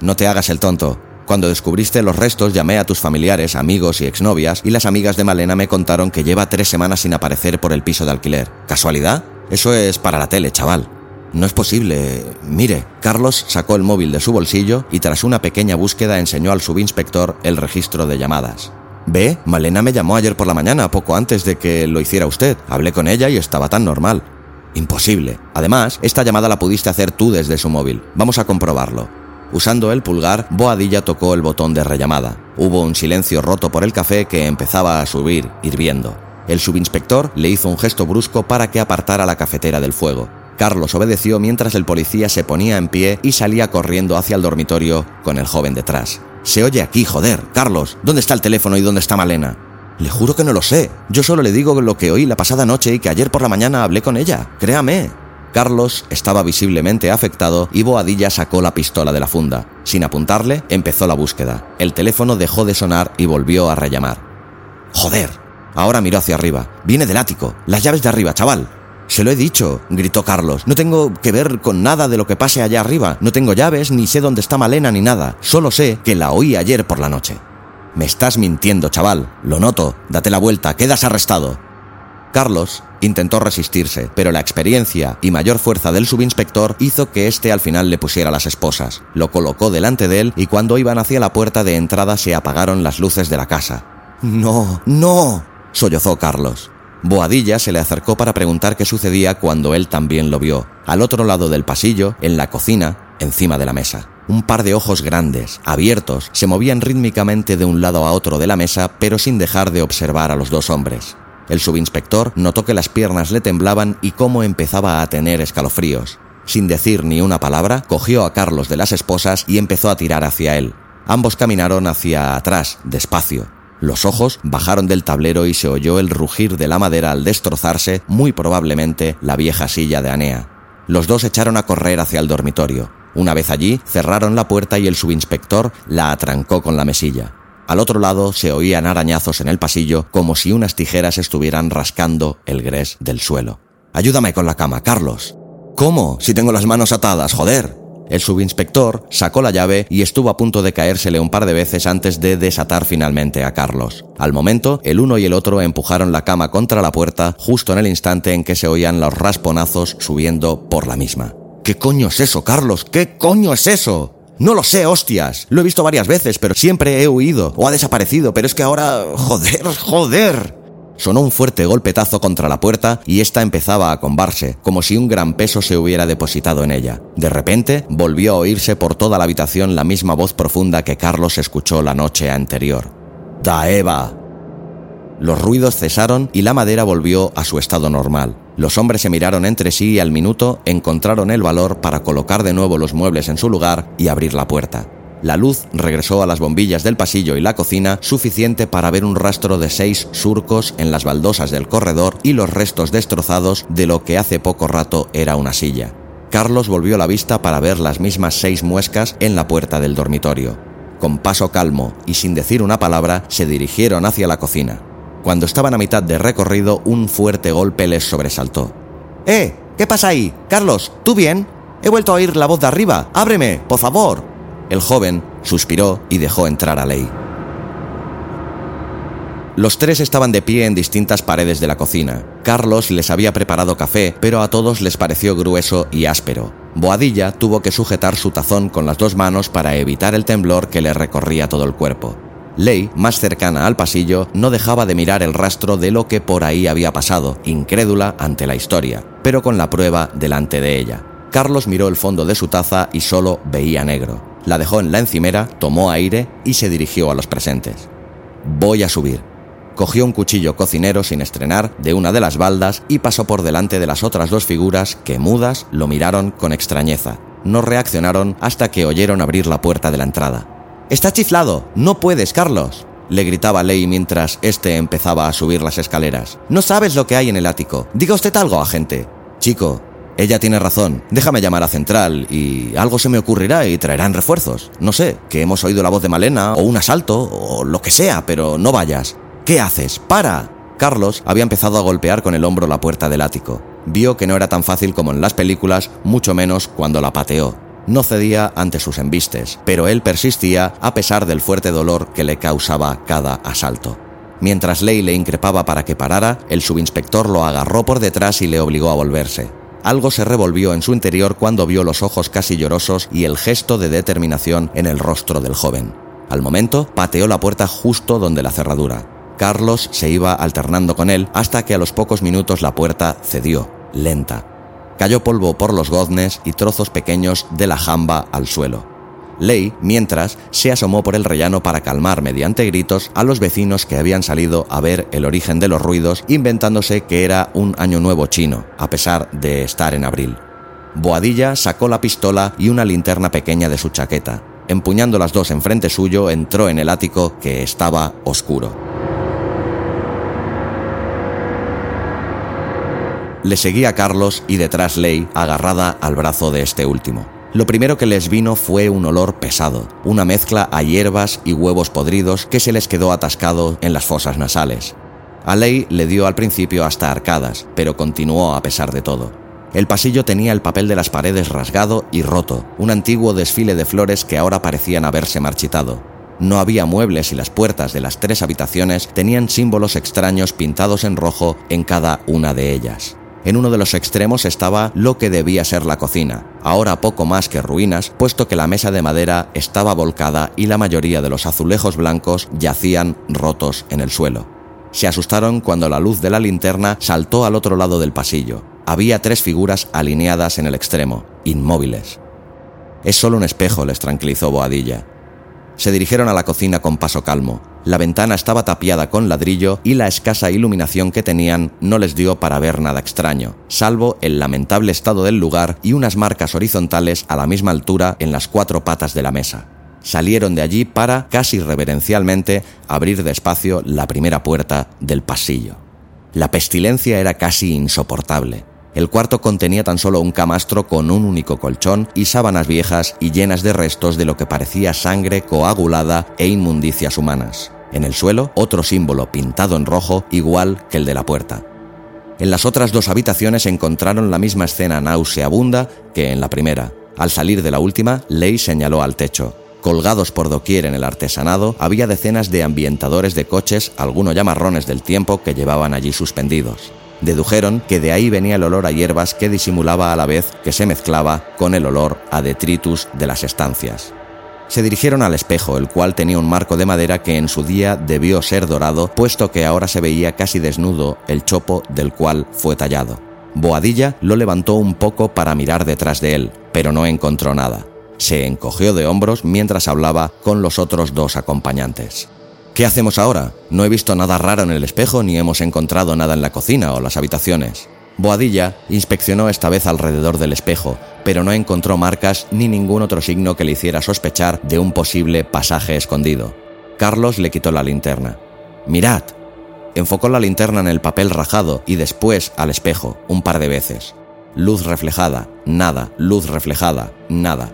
No te hagas el tonto. Cuando descubriste los restos llamé a tus familiares, amigos y exnovias y las amigas de Malena me contaron que lleva tres semanas sin aparecer por el piso de alquiler. ¿Casualidad? Eso es para la tele, chaval. No es posible. Mire, Carlos sacó el móvil de su bolsillo y tras una pequeña búsqueda enseñó al subinspector el registro de llamadas. Ve, Malena me llamó ayer por la mañana, poco antes de que lo hiciera usted. Hablé con ella y estaba tan normal. Imposible. Además, esta llamada la pudiste hacer tú desde su móvil. Vamos a comprobarlo. Usando el pulgar, Boadilla tocó el botón de rellamada. Hubo un silencio roto por el café que empezaba a subir, hirviendo. El subinspector le hizo un gesto brusco para que apartara la cafetera del fuego. Carlos obedeció mientras el policía se ponía en pie y salía corriendo hacia el dormitorio con el joven detrás. Se oye aquí, joder. Carlos, ¿dónde está el teléfono y dónde está Malena? Le juro que no lo sé. Yo solo le digo lo que oí la pasada noche y que ayer por la mañana hablé con ella. Créame. Carlos estaba visiblemente afectado y Boadilla sacó la pistola de la funda. Sin apuntarle, empezó la búsqueda. El teléfono dejó de sonar y volvió a rellamar. Joder. Ahora miró hacia arriba. Viene del ático. Las llaves de arriba, chaval. Se lo he dicho, gritó Carlos. No tengo que ver con nada de lo que pase allá arriba. No tengo llaves, ni sé dónde está Malena, ni nada. Solo sé que la oí ayer por la noche. Me estás mintiendo, chaval. Lo noto. Date la vuelta. Quedas arrestado. Carlos intentó resistirse, pero la experiencia y mayor fuerza del subinspector hizo que éste al final le pusiera las esposas. Lo colocó delante de él y cuando iban hacia la puerta de entrada se apagaron las luces de la casa. No, no, sollozó Carlos. Boadilla se le acercó para preguntar qué sucedía cuando él también lo vio. Al otro lado del pasillo, en la cocina, encima de la mesa. Un par de ojos grandes, abiertos, se movían rítmicamente de un lado a otro de la mesa, pero sin dejar de observar a los dos hombres. El subinspector notó que las piernas le temblaban y cómo empezaba a tener escalofríos. Sin decir ni una palabra, cogió a Carlos de las esposas y empezó a tirar hacia él. Ambos caminaron hacia atrás, despacio, los ojos bajaron del tablero y se oyó el rugir de la madera al destrozarse, muy probablemente, la vieja silla de Anea. Los dos echaron a correr hacia el dormitorio. Una vez allí, cerraron la puerta y el subinspector la atrancó con la mesilla. Al otro lado se oían arañazos en el pasillo como si unas tijeras estuvieran rascando el grés del suelo. Ayúdame con la cama, Carlos. ¿Cómo? Si tengo las manos atadas, joder. El subinspector sacó la llave y estuvo a punto de caérsele un par de veces antes de desatar finalmente a Carlos. Al momento, el uno y el otro empujaron la cama contra la puerta justo en el instante en que se oían los rasponazos subiendo por la misma. ¿Qué coño es eso, Carlos? ¿Qué coño es eso? No lo sé, hostias. Lo he visto varias veces, pero siempre he huido o ha desaparecido, pero es que ahora... Joder, joder. Sonó un fuerte golpetazo contra la puerta y ésta empezaba a combarse, como si un gran peso se hubiera depositado en ella. De repente, volvió a oírse por toda la habitación la misma voz profunda que Carlos escuchó la noche anterior. ¡Daeva! Los ruidos cesaron y la madera volvió a su estado normal. Los hombres se miraron entre sí y al minuto encontraron el valor para colocar de nuevo los muebles en su lugar y abrir la puerta. La luz regresó a las bombillas del pasillo y la cocina suficiente para ver un rastro de seis surcos en las baldosas del corredor y los restos destrozados de lo que hace poco rato era una silla. Carlos volvió la vista para ver las mismas seis muescas en la puerta del dormitorio. Con paso calmo y sin decir una palabra, se dirigieron hacia la cocina. Cuando estaban a mitad de recorrido, un fuerte golpe les sobresaltó. ¡Eh! ¿Qué pasa ahí? Carlos, ¿tú bien? He vuelto a oír la voz de arriba. ¡Ábreme, por favor! El joven suspiró y dejó entrar a Ley. Los tres estaban de pie en distintas paredes de la cocina. Carlos les había preparado café, pero a todos les pareció grueso y áspero. Boadilla tuvo que sujetar su tazón con las dos manos para evitar el temblor que le recorría todo el cuerpo. Ley, más cercana al pasillo, no dejaba de mirar el rastro de lo que por ahí había pasado, incrédula ante la historia, pero con la prueba delante de ella. Carlos miró el fondo de su taza y solo veía negro la dejó en la encimera, tomó aire y se dirigió a los presentes. Voy a subir. Cogió un cuchillo cocinero sin estrenar de una de las baldas y pasó por delante de las otras dos figuras que mudas lo miraron con extrañeza. No reaccionaron hasta que oyeron abrir la puerta de la entrada. Está chiflado. No puedes, Carlos. Le gritaba Ley mientras este empezaba a subir las escaleras. No sabes lo que hay en el ático. Diga usted algo, agente. Chico, ella tiene razón. Déjame llamar a Central y algo se me ocurrirá y traerán refuerzos. No sé, que hemos oído la voz de Malena o un asalto o lo que sea, pero no vayas. ¿Qué haces? ¡Para! Carlos había empezado a golpear con el hombro la puerta del ático. Vio que no era tan fácil como en las películas, mucho menos cuando la pateó. No cedía ante sus embistes, pero él persistía a pesar del fuerte dolor que le causaba cada asalto. Mientras Ley le increpaba para que parara, el subinspector lo agarró por detrás y le obligó a volverse. Algo se revolvió en su interior cuando vio los ojos casi llorosos y el gesto de determinación en el rostro del joven. Al momento, pateó la puerta justo donde la cerradura. Carlos se iba alternando con él hasta que a los pocos minutos la puerta cedió, lenta. Cayó polvo por los goznes y trozos pequeños de la jamba al suelo. Ley, mientras, se asomó por el rellano para calmar mediante gritos a los vecinos que habían salido a ver el origen de los ruidos, inventándose que era un año nuevo chino, a pesar de estar en abril. Boadilla sacó la pistola y una linterna pequeña de su chaqueta. Empuñando las dos enfrente suyo, entró en el ático que estaba oscuro. Le seguía Carlos y detrás Ley, agarrada al brazo de este último. Lo primero que les vino fue un olor pesado, una mezcla a hierbas y huevos podridos que se les quedó atascado en las fosas nasales. A Ley le dio al principio hasta arcadas, pero continuó a pesar de todo. El pasillo tenía el papel de las paredes rasgado y roto, un antiguo desfile de flores que ahora parecían haberse marchitado. No había muebles y las puertas de las tres habitaciones tenían símbolos extraños pintados en rojo en cada una de ellas. En uno de los extremos estaba lo que debía ser la cocina, ahora poco más que ruinas, puesto que la mesa de madera estaba volcada y la mayoría de los azulejos blancos yacían rotos en el suelo. Se asustaron cuando la luz de la linterna saltó al otro lado del pasillo. Había tres figuras alineadas en el extremo, inmóviles. Es solo un espejo, les tranquilizó Boadilla. Se dirigieron a la cocina con paso calmo. La ventana estaba tapiada con ladrillo y la escasa iluminación que tenían no les dio para ver nada extraño, salvo el lamentable estado del lugar y unas marcas horizontales a la misma altura en las cuatro patas de la mesa. Salieron de allí para, casi reverencialmente, abrir despacio la primera puerta del pasillo. La pestilencia era casi insoportable. El cuarto contenía tan solo un camastro con un único colchón y sábanas viejas y llenas de restos de lo que parecía sangre coagulada e inmundicias humanas. En el suelo, otro símbolo pintado en rojo, igual que el de la puerta. En las otras dos habitaciones encontraron la misma escena nauseabunda que en la primera. Al salir de la última, Ley señaló al techo. Colgados por doquier en el artesanado, había decenas de ambientadores de coches, algunos llamarrones del tiempo que llevaban allí suspendidos. Dedujeron que de ahí venía el olor a hierbas que disimulaba a la vez que se mezclaba con el olor a detritus de las estancias. Se dirigieron al espejo, el cual tenía un marco de madera que en su día debió ser dorado, puesto que ahora se veía casi desnudo el chopo del cual fue tallado. Boadilla lo levantó un poco para mirar detrás de él, pero no encontró nada. Se encogió de hombros mientras hablaba con los otros dos acompañantes. ¿Qué hacemos ahora? No he visto nada raro en el espejo ni hemos encontrado nada en la cocina o las habitaciones. Boadilla inspeccionó esta vez alrededor del espejo, pero no encontró marcas ni ningún otro signo que le hiciera sospechar de un posible pasaje escondido. Carlos le quitó la linterna. Mirad. Enfocó la linterna en el papel rajado y después al espejo, un par de veces. Luz reflejada, nada, luz reflejada, nada.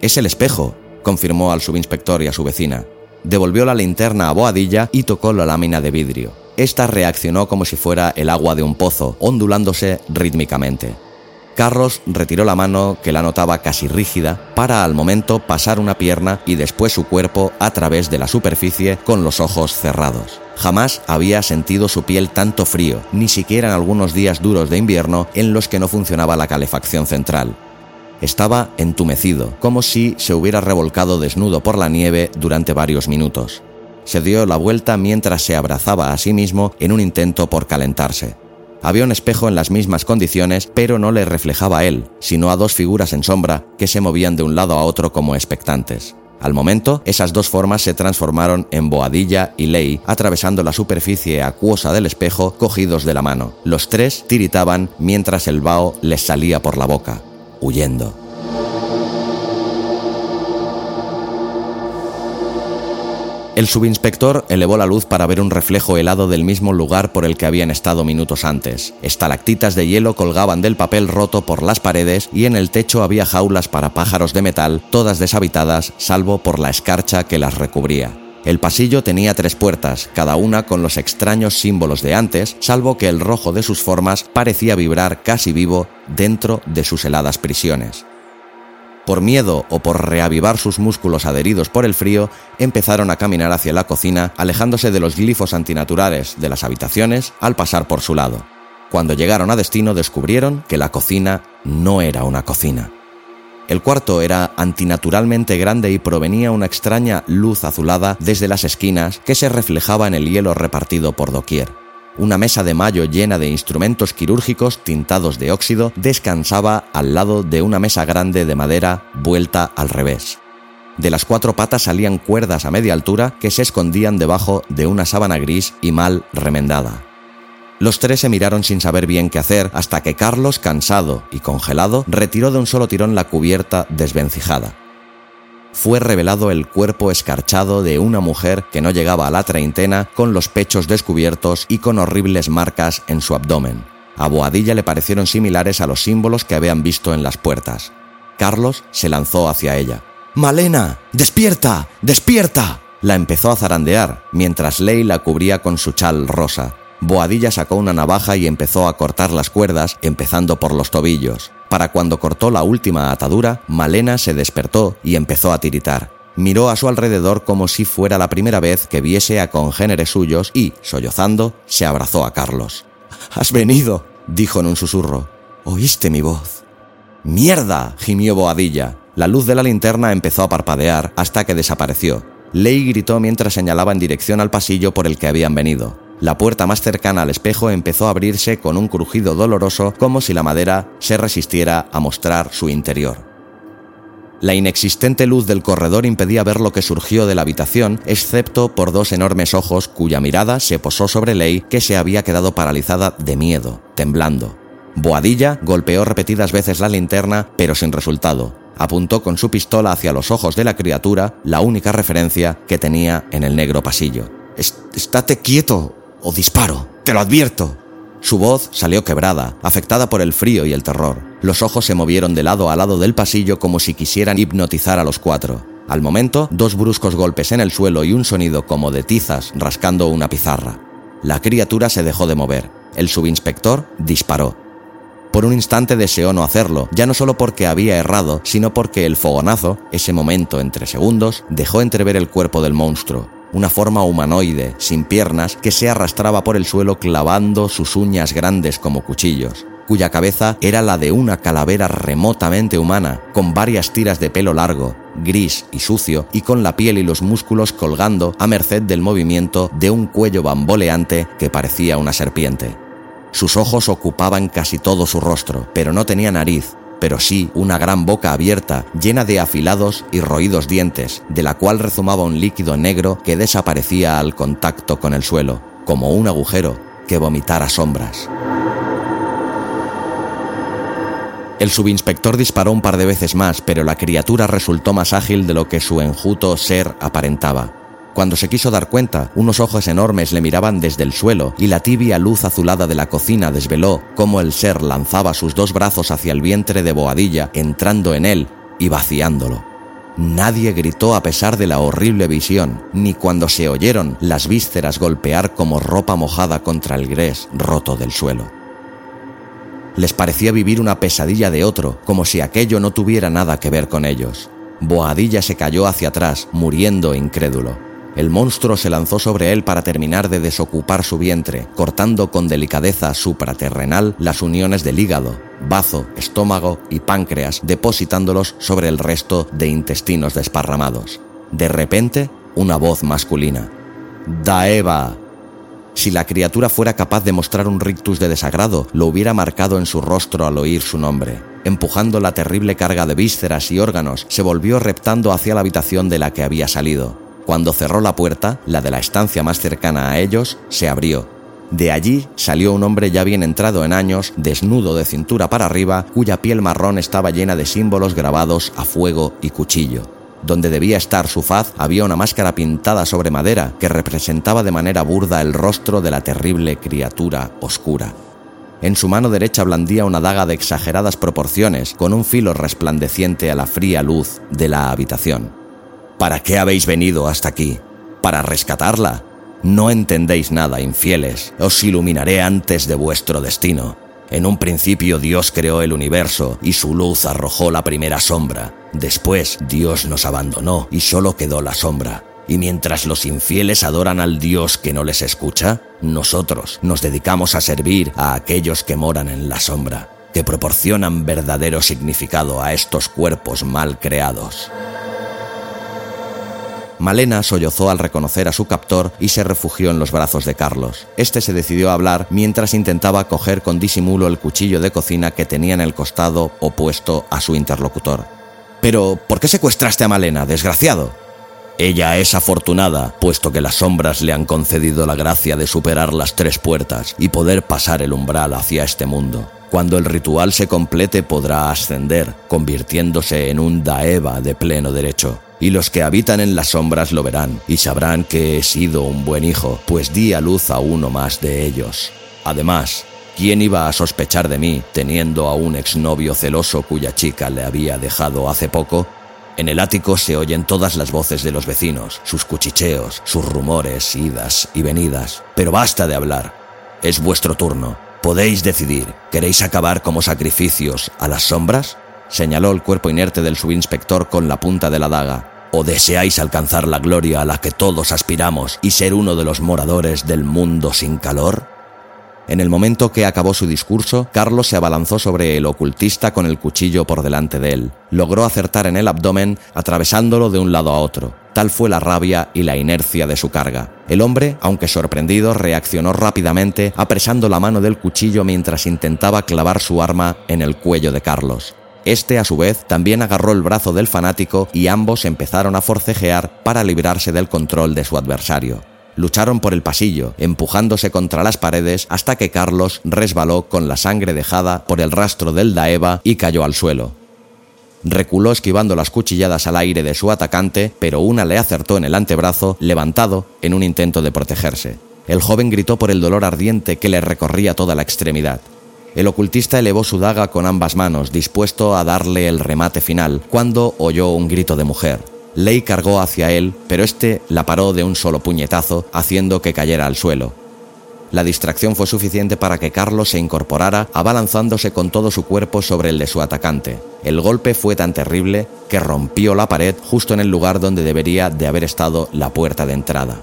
Es el espejo, confirmó al subinspector y a su vecina. Devolvió la linterna a Boadilla y tocó la lámina de vidrio. Esta reaccionó como si fuera el agua de un pozo, ondulándose rítmicamente. Carlos retiró la mano, que la notaba casi rígida, para al momento pasar una pierna y después su cuerpo a través de la superficie con los ojos cerrados. Jamás había sentido su piel tanto frío, ni siquiera en algunos días duros de invierno en los que no funcionaba la calefacción central. Estaba entumecido, como si se hubiera revolcado desnudo por la nieve durante varios minutos. Se dio la vuelta mientras se abrazaba a sí mismo en un intento por calentarse. Había un espejo en las mismas condiciones, pero no le reflejaba a él, sino a dos figuras en sombra que se movían de un lado a otro como expectantes. Al momento, esas dos formas se transformaron en Boadilla y Ley, atravesando la superficie acuosa del espejo, cogidos de la mano. Los tres tiritaban mientras el vaho les salía por la boca, huyendo. El subinspector elevó la luz para ver un reflejo helado del mismo lugar por el que habían estado minutos antes. Estalactitas de hielo colgaban del papel roto por las paredes y en el techo había jaulas para pájaros de metal, todas deshabitadas, salvo por la escarcha que las recubría. El pasillo tenía tres puertas, cada una con los extraños símbolos de antes, salvo que el rojo de sus formas parecía vibrar casi vivo dentro de sus heladas prisiones. Por miedo o por reavivar sus músculos adheridos por el frío, empezaron a caminar hacia la cocina, alejándose de los glifos antinaturales de las habitaciones al pasar por su lado. Cuando llegaron a destino descubrieron que la cocina no era una cocina. El cuarto era antinaturalmente grande y provenía una extraña luz azulada desde las esquinas que se reflejaba en el hielo repartido por doquier. Una mesa de mayo llena de instrumentos quirúrgicos tintados de óxido descansaba al lado de una mesa grande de madera vuelta al revés. De las cuatro patas salían cuerdas a media altura que se escondían debajo de una sábana gris y mal remendada. Los tres se miraron sin saber bien qué hacer hasta que Carlos, cansado y congelado, retiró de un solo tirón la cubierta desvencijada fue revelado el cuerpo escarchado de una mujer que no llegaba a la treintena con los pechos descubiertos y con horribles marcas en su abdomen. A Boadilla le parecieron similares a los símbolos que habían visto en las puertas. Carlos se lanzó hacia ella. Malena, despierta, despierta. La empezó a zarandear, mientras Ley la cubría con su chal rosa. Boadilla sacó una navaja y empezó a cortar las cuerdas, empezando por los tobillos. Para cuando cortó la última atadura, Malena se despertó y empezó a tiritar. Miró a su alrededor como si fuera la primera vez que viese a congéneres suyos y, sollozando, se abrazó a Carlos. Has venido, dijo en un susurro. ¿Oíste mi voz? ¡Mierda! gimió Boadilla. La luz de la linterna empezó a parpadear hasta que desapareció. Ley gritó mientras señalaba en dirección al pasillo por el que habían venido. La puerta más cercana al espejo empezó a abrirse con un crujido doloroso como si la madera se resistiera a mostrar su interior. La inexistente luz del corredor impedía ver lo que surgió de la habitación, excepto por dos enormes ojos cuya mirada se posó sobre Ley, que se había quedado paralizada de miedo, temblando. Boadilla golpeó repetidas veces la linterna, pero sin resultado. Apuntó con su pistola hacia los ojos de la criatura, la única referencia que tenía en el negro pasillo. Estate quieto, o disparo. Te lo advierto. Su voz salió quebrada, afectada por el frío y el terror. Los ojos se movieron de lado a lado del pasillo como si quisieran hipnotizar a los cuatro. Al momento, dos bruscos golpes en el suelo y un sonido como de tizas rascando una pizarra. La criatura se dejó de mover. El subinspector disparó. Por un instante deseó no hacerlo, ya no solo porque había errado, sino porque el fogonazo, ese momento entre segundos, dejó entrever el cuerpo del monstruo una forma humanoide, sin piernas, que se arrastraba por el suelo clavando sus uñas grandes como cuchillos. cuya cabeza era la de una calavera remotamente humana, con varias tiras de pelo largo, gris y sucio, y con la piel y los músculos colgando a merced del movimiento de un cuello bamboleante que parecía una serpiente. Sus ojos ocupaban casi todo su rostro, pero no tenía nariz, pero sí una gran boca abierta, llena de afilados y roídos dientes, de la cual rezumaba un líquido negro que desaparecía al contacto con el suelo, como un agujero que vomitara sombras. El subinspector disparó un par de veces más, pero la criatura resultó más ágil de lo que su enjuto ser aparentaba. Cuando se quiso dar cuenta, unos ojos enormes le miraban desde el suelo y la tibia luz azulada de la cocina desveló cómo el ser lanzaba sus dos brazos hacia el vientre de Boadilla, entrando en él y vaciándolo. Nadie gritó a pesar de la horrible visión, ni cuando se oyeron las vísceras golpear como ropa mojada contra el grés roto del suelo. Les parecía vivir una pesadilla de otro, como si aquello no tuviera nada que ver con ellos. Boadilla se cayó hacia atrás, muriendo incrédulo. El monstruo se lanzó sobre él para terminar de desocupar su vientre, cortando con delicadeza supraterrenal las uniones del hígado, bazo, estómago y páncreas, depositándolos sobre el resto de intestinos desparramados. De repente, una voz masculina. Daeva. Si la criatura fuera capaz de mostrar un rictus de desagrado, lo hubiera marcado en su rostro al oír su nombre. Empujando la terrible carga de vísceras y órganos, se volvió reptando hacia la habitación de la que había salido. Cuando cerró la puerta, la de la estancia más cercana a ellos, se abrió. De allí salió un hombre ya bien entrado en años, desnudo de cintura para arriba, cuya piel marrón estaba llena de símbolos grabados a fuego y cuchillo. Donde debía estar su faz había una máscara pintada sobre madera que representaba de manera burda el rostro de la terrible criatura oscura. En su mano derecha blandía una daga de exageradas proporciones, con un filo resplandeciente a la fría luz de la habitación. ¿Para qué habéis venido hasta aquí? ¿Para rescatarla? No entendéis nada, infieles. Os iluminaré antes de vuestro destino. En un principio Dios creó el universo y su luz arrojó la primera sombra. Después Dios nos abandonó y solo quedó la sombra. Y mientras los infieles adoran al Dios que no les escucha, nosotros nos dedicamos a servir a aquellos que moran en la sombra, que proporcionan verdadero significado a estos cuerpos mal creados. Malena sollozó al reconocer a su captor y se refugió en los brazos de Carlos. Este se decidió a hablar mientras intentaba coger con disimulo el cuchillo de cocina que tenía en el costado opuesto a su interlocutor. Pero, ¿por qué secuestraste a Malena, desgraciado? Ella es afortunada, puesto que las sombras le han concedido la gracia de superar las tres puertas y poder pasar el umbral hacia este mundo. Cuando el ritual se complete podrá ascender, convirtiéndose en un Daeva de pleno derecho y los que habitan en las sombras lo verán y sabrán que he sido un buen hijo, pues di a luz a uno más de ellos. Además, ¿quién iba a sospechar de mí teniendo a un exnovio celoso cuya chica le había dejado hace poco? En el ático se oyen todas las voces de los vecinos, sus cuchicheos, sus rumores, idas y venidas. Pero basta de hablar. Es vuestro turno. Podéis decidir. ¿Queréis acabar como sacrificios a las sombras? Señaló el cuerpo inerte del subinspector con la punta de la daga. ¿O deseáis alcanzar la gloria a la que todos aspiramos y ser uno de los moradores del mundo sin calor? En el momento que acabó su discurso, Carlos se abalanzó sobre el ocultista con el cuchillo por delante de él. Logró acertar en el abdomen, atravesándolo de un lado a otro. Tal fue la rabia y la inercia de su carga. El hombre, aunque sorprendido, reaccionó rápidamente, apresando la mano del cuchillo mientras intentaba clavar su arma en el cuello de Carlos. Este, a su vez, también agarró el brazo del fanático y ambos empezaron a forcejear para librarse del control de su adversario. Lucharon por el pasillo, empujándose contra las paredes hasta que Carlos resbaló con la sangre dejada por el rastro del Daeva y cayó al suelo. Reculó esquivando las cuchilladas al aire de su atacante, pero una le acertó en el antebrazo, levantado en un intento de protegerse. El joven gritó por el dolor ardiente que le recorría toda la extremidad. El ocultista elevó su daga con ambas manos, dispuesto a darle el remate final, cuando oyó un grito de mujer. Ley cargó hacia él, pero este la paró de un solo puñetazo, haciendo que cayera al suelo. La distracción fue suficiente para que Carlos se incorporara, abalanzándose con todo su cuerpo sobre el de su atacante. El golpe fue tan terrible que rompió la pared justo en el lugar donde debería de haber estado la puerta de entrada.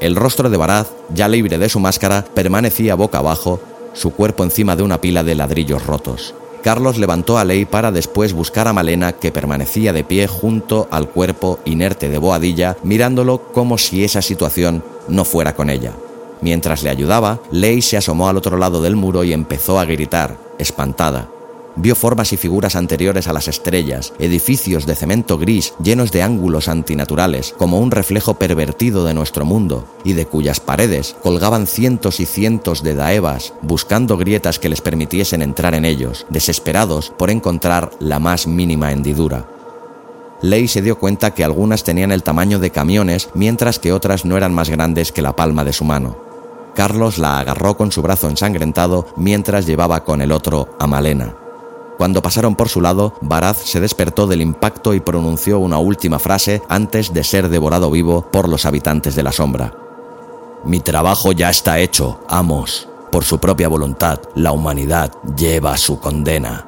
El rostro de Baraz, ya libre de su máscara, permanecía boca abajo, su cuerpo encima de una pila de ladrillos rotos. Carlos levantó a Ley para después buscar a Malena que permanecía de pie junto al cuerpo inerte de Boadilla, mirándolo como si esa situación no fuera con ella. Mientras le ayudaba, Ley se asomó al otro lado del muro y empezó a gritar, espantada vio formas y figuras anteriores a las estrellas, edificios de cemento gris llenos de ángulos antinaturales, como un reflejo pervertido de nuestro mundo, y de cuyas paredes colgaban cientos y cientos de daevas, buscando grietas que les permitiesen entrar en ellos, desesperados por encontrar la más mínima hendidura. Ley se dio cuenta que algunas tenían el tamaño de camiones, mientras que otras no eran más grandes que la palma de su mano. Carlos la agarró con su brazo ensangrentado mientras llevaba con el otro a Malena. Cuando pasaron por su lado, Baraz se despertó del impacto y pronunció una última frase antes de ser devorado vivo por los habitantes de la sombra. Mi trabajo ya está hecho, amos. Por su propia voluntad, la humanidad lleva su condena.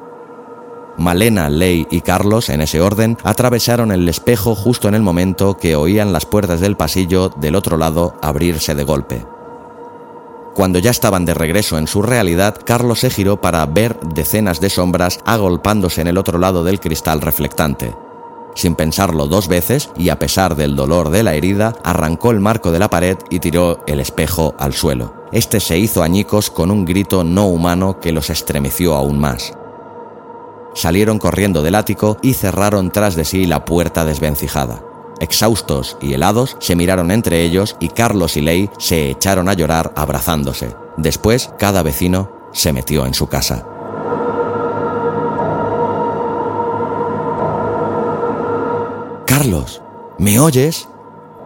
Malena, Ley y Carlos, en ese orden, atravesaron el espejo justo en el momento que oían las puertas del pasillo del otro lado abrirse de golpe. Cuando ya estaban de regreso en su realidad, Carlos se giró para ver decenas de sombras agolpándose en el otro lado del cristal reflectante. Sin pensarlo dos veces, y a pesar del dolor de la herida, arrancó el marco de la pared y tiró el espejo al suelo. Este se hizo añicos con un grito no humano que los estremeció aún más. Salieron corriendo del ático y cerraron tras de sí la puerta desvencijada. Exhaustos y helados, se miraron entre ellos y Carlos y Ley se echaron a llorar abrazándose. Después, cada vecino se metió en su casa. Carlos, ¿me oyes?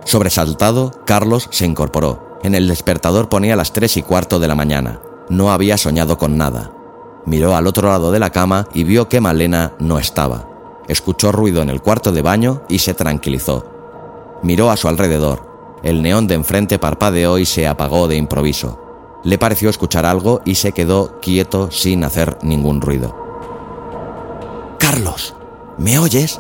Sobresaltado, Carlos se incorporó. En el despertador ponía las tres y cuarto de la mañana. No había soñado con nada. Miró al otro lado de la cama y vio que Malena no estaba. Escuchó ruido en el cuarto de baño y se tranquilizó. Miró a su alrededor. El neón de enfrente parpadeó y se apagó de improviso. Le pareció escuchar algo y se quedó quieto sin hacer ningún ruido. Carlos, ¿me oyes?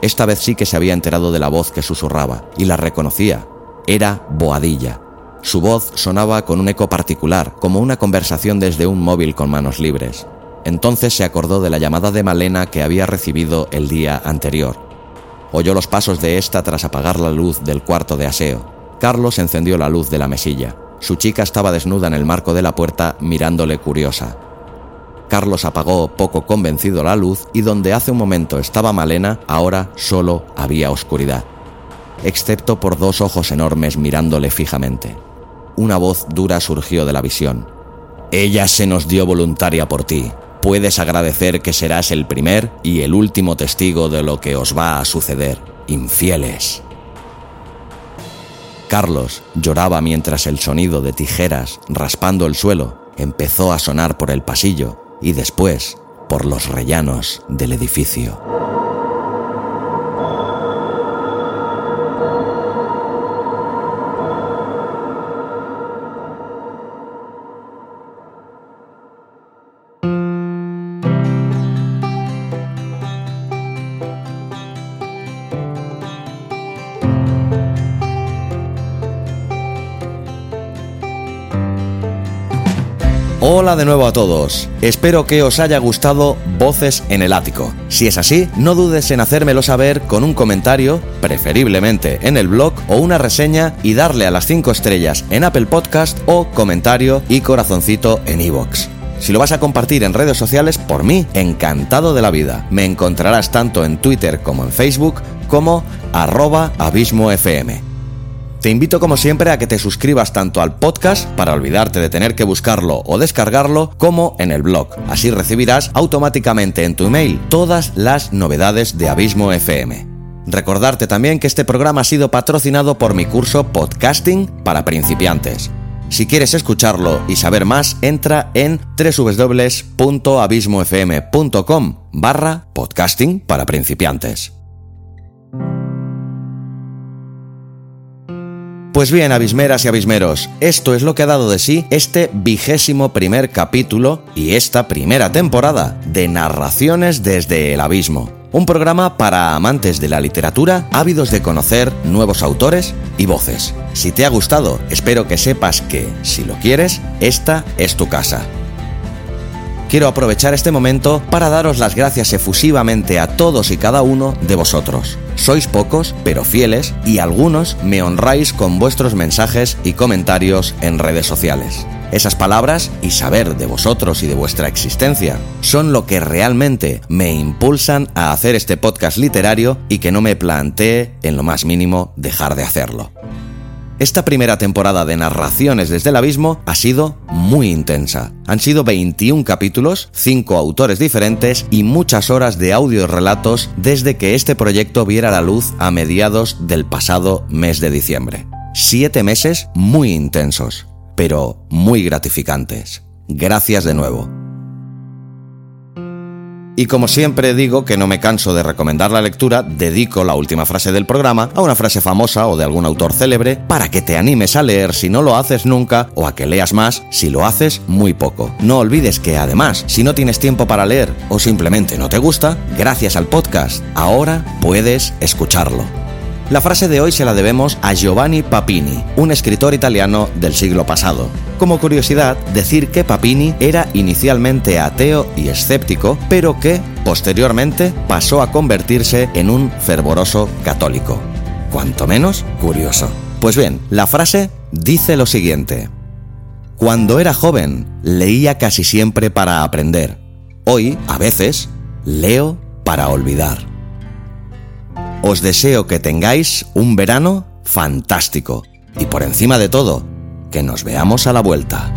Esta vez sí que se había enterado de la voz que susurraba y la reconocía. Era Boadilla. Su voz sonaba con un eco particular, como una conversación desde un móvil con manos libres. Entonces se acordó de la llamada de Malena que había recibido el día anterior. Oyó los pasos de esta tras apagar la luz del cuarto de aseo. Carlos encendió la luz de la mesilla. Su chica estaba desnuda en el marco de la puerta mirándole curiosa. Carlos apagó poco convencido la luz y donde hace un momento estaba Malena, ahora solo había oscuridad, excepto por dos ojos enormes mirándole fijamente. Una voz dura surgió de la visión. Ella se nos dio voluntaria por ti puedes agradecer que serás el primer y el último testigo de lo que os va a suceder, infieles. Carlos lloraba mientras el sonido de tijeras raspando el suelo empezó a sonar por el pasillo y después por los rellanos del edificio. Hola de nuevo a todos. Espero que os haya gustado Voces en el Ático. Si es así, no dudes en hacérmelo saber con un comentario, preferiblemente en el blog, o una reseña y darle a las 5 estrellas en Apple Podcast o comentario y corazoncito en iVoox. Si lo vas a compartir en redes sociales, por mí, encantado de la vida. Me encontrarás tanto en Twitter como en Facebook como arroba abismofm. Te invito como siempre a que te suscribas tanto al podcast para olvidarte de tener que buscarlo o descargarlo como en el blog. Así recibirás automáticamente en tu email todas las novedades de Abismo FM. Recordarte también que este programa ha sido patrocinado por mi curso Podcasting para principiantes. Si quieres escucharlo y saber más, entra en www.abismofm.com barra podcasting para principiantes. Pues bien, abismeras y abismeros, esto es lo que ha dado de sí este vigésimo primer capítulo y esta primera temporada de Narraciones desde el Abismo. Un programa para amantes de la literatura, ávidos de conocer nuevos autores y voces. Si te ha gustado, espero que sepas que, si lo quieres, esta es tu casa. Quiero aprovechar este momento para daros las gracias efusivamente a todos y cada uno de vosotros. Sois pocos, pero fieles, y algunos me honráis con vuestros mensajes y comentarios en redes sociales. Esas palabras y saber de vosotros y de vuestra existencia son lo que realmente me impulsan a hacer este podcast literario y que no me plantee en lo más mínimo dejar de hacerlo. Esta primera temporada de Narraciones desde el Abismo ha sido muy intensa. Han sido 21 capítulos, 5 autores diferentes y muchas horas de audio relatos desde que este proyecto viera la luz a mediados del pasado mes de diciembre. Siete meses muy intensos, pero muy gratificantes. Gracias de nuevo. Y como siempre digo que no me canso de recomendar la lectura, dedico la última frase del programa a una frase famosa o de algún autor célebre para que te animes a leer si no lo haces nunca o a que leas más si lo haces muy poco. No olvides que además, si no tienes tiempo para leer o simplemente no te gusta, gracias al podcast, ahora puedes escucharlo. La frase de hoy se la debemos a Giovanni Papini, un escritor italiano del siglo pasado. Como curiosidad, decir que Papini era inicialmente ateo y escéptico, pero que, posteriormente, pasó a convertirse en un fervoroso católico. Cuanto menos curioso. Pues bien, la frase dice lo siguiente. Cuando era joven, leía casi siempre para aprender. Hoy, a veces, leo para olvidar. Os deseo que tengáis un verano fantástico y por encima de todo, que nos veamos a la vuelta.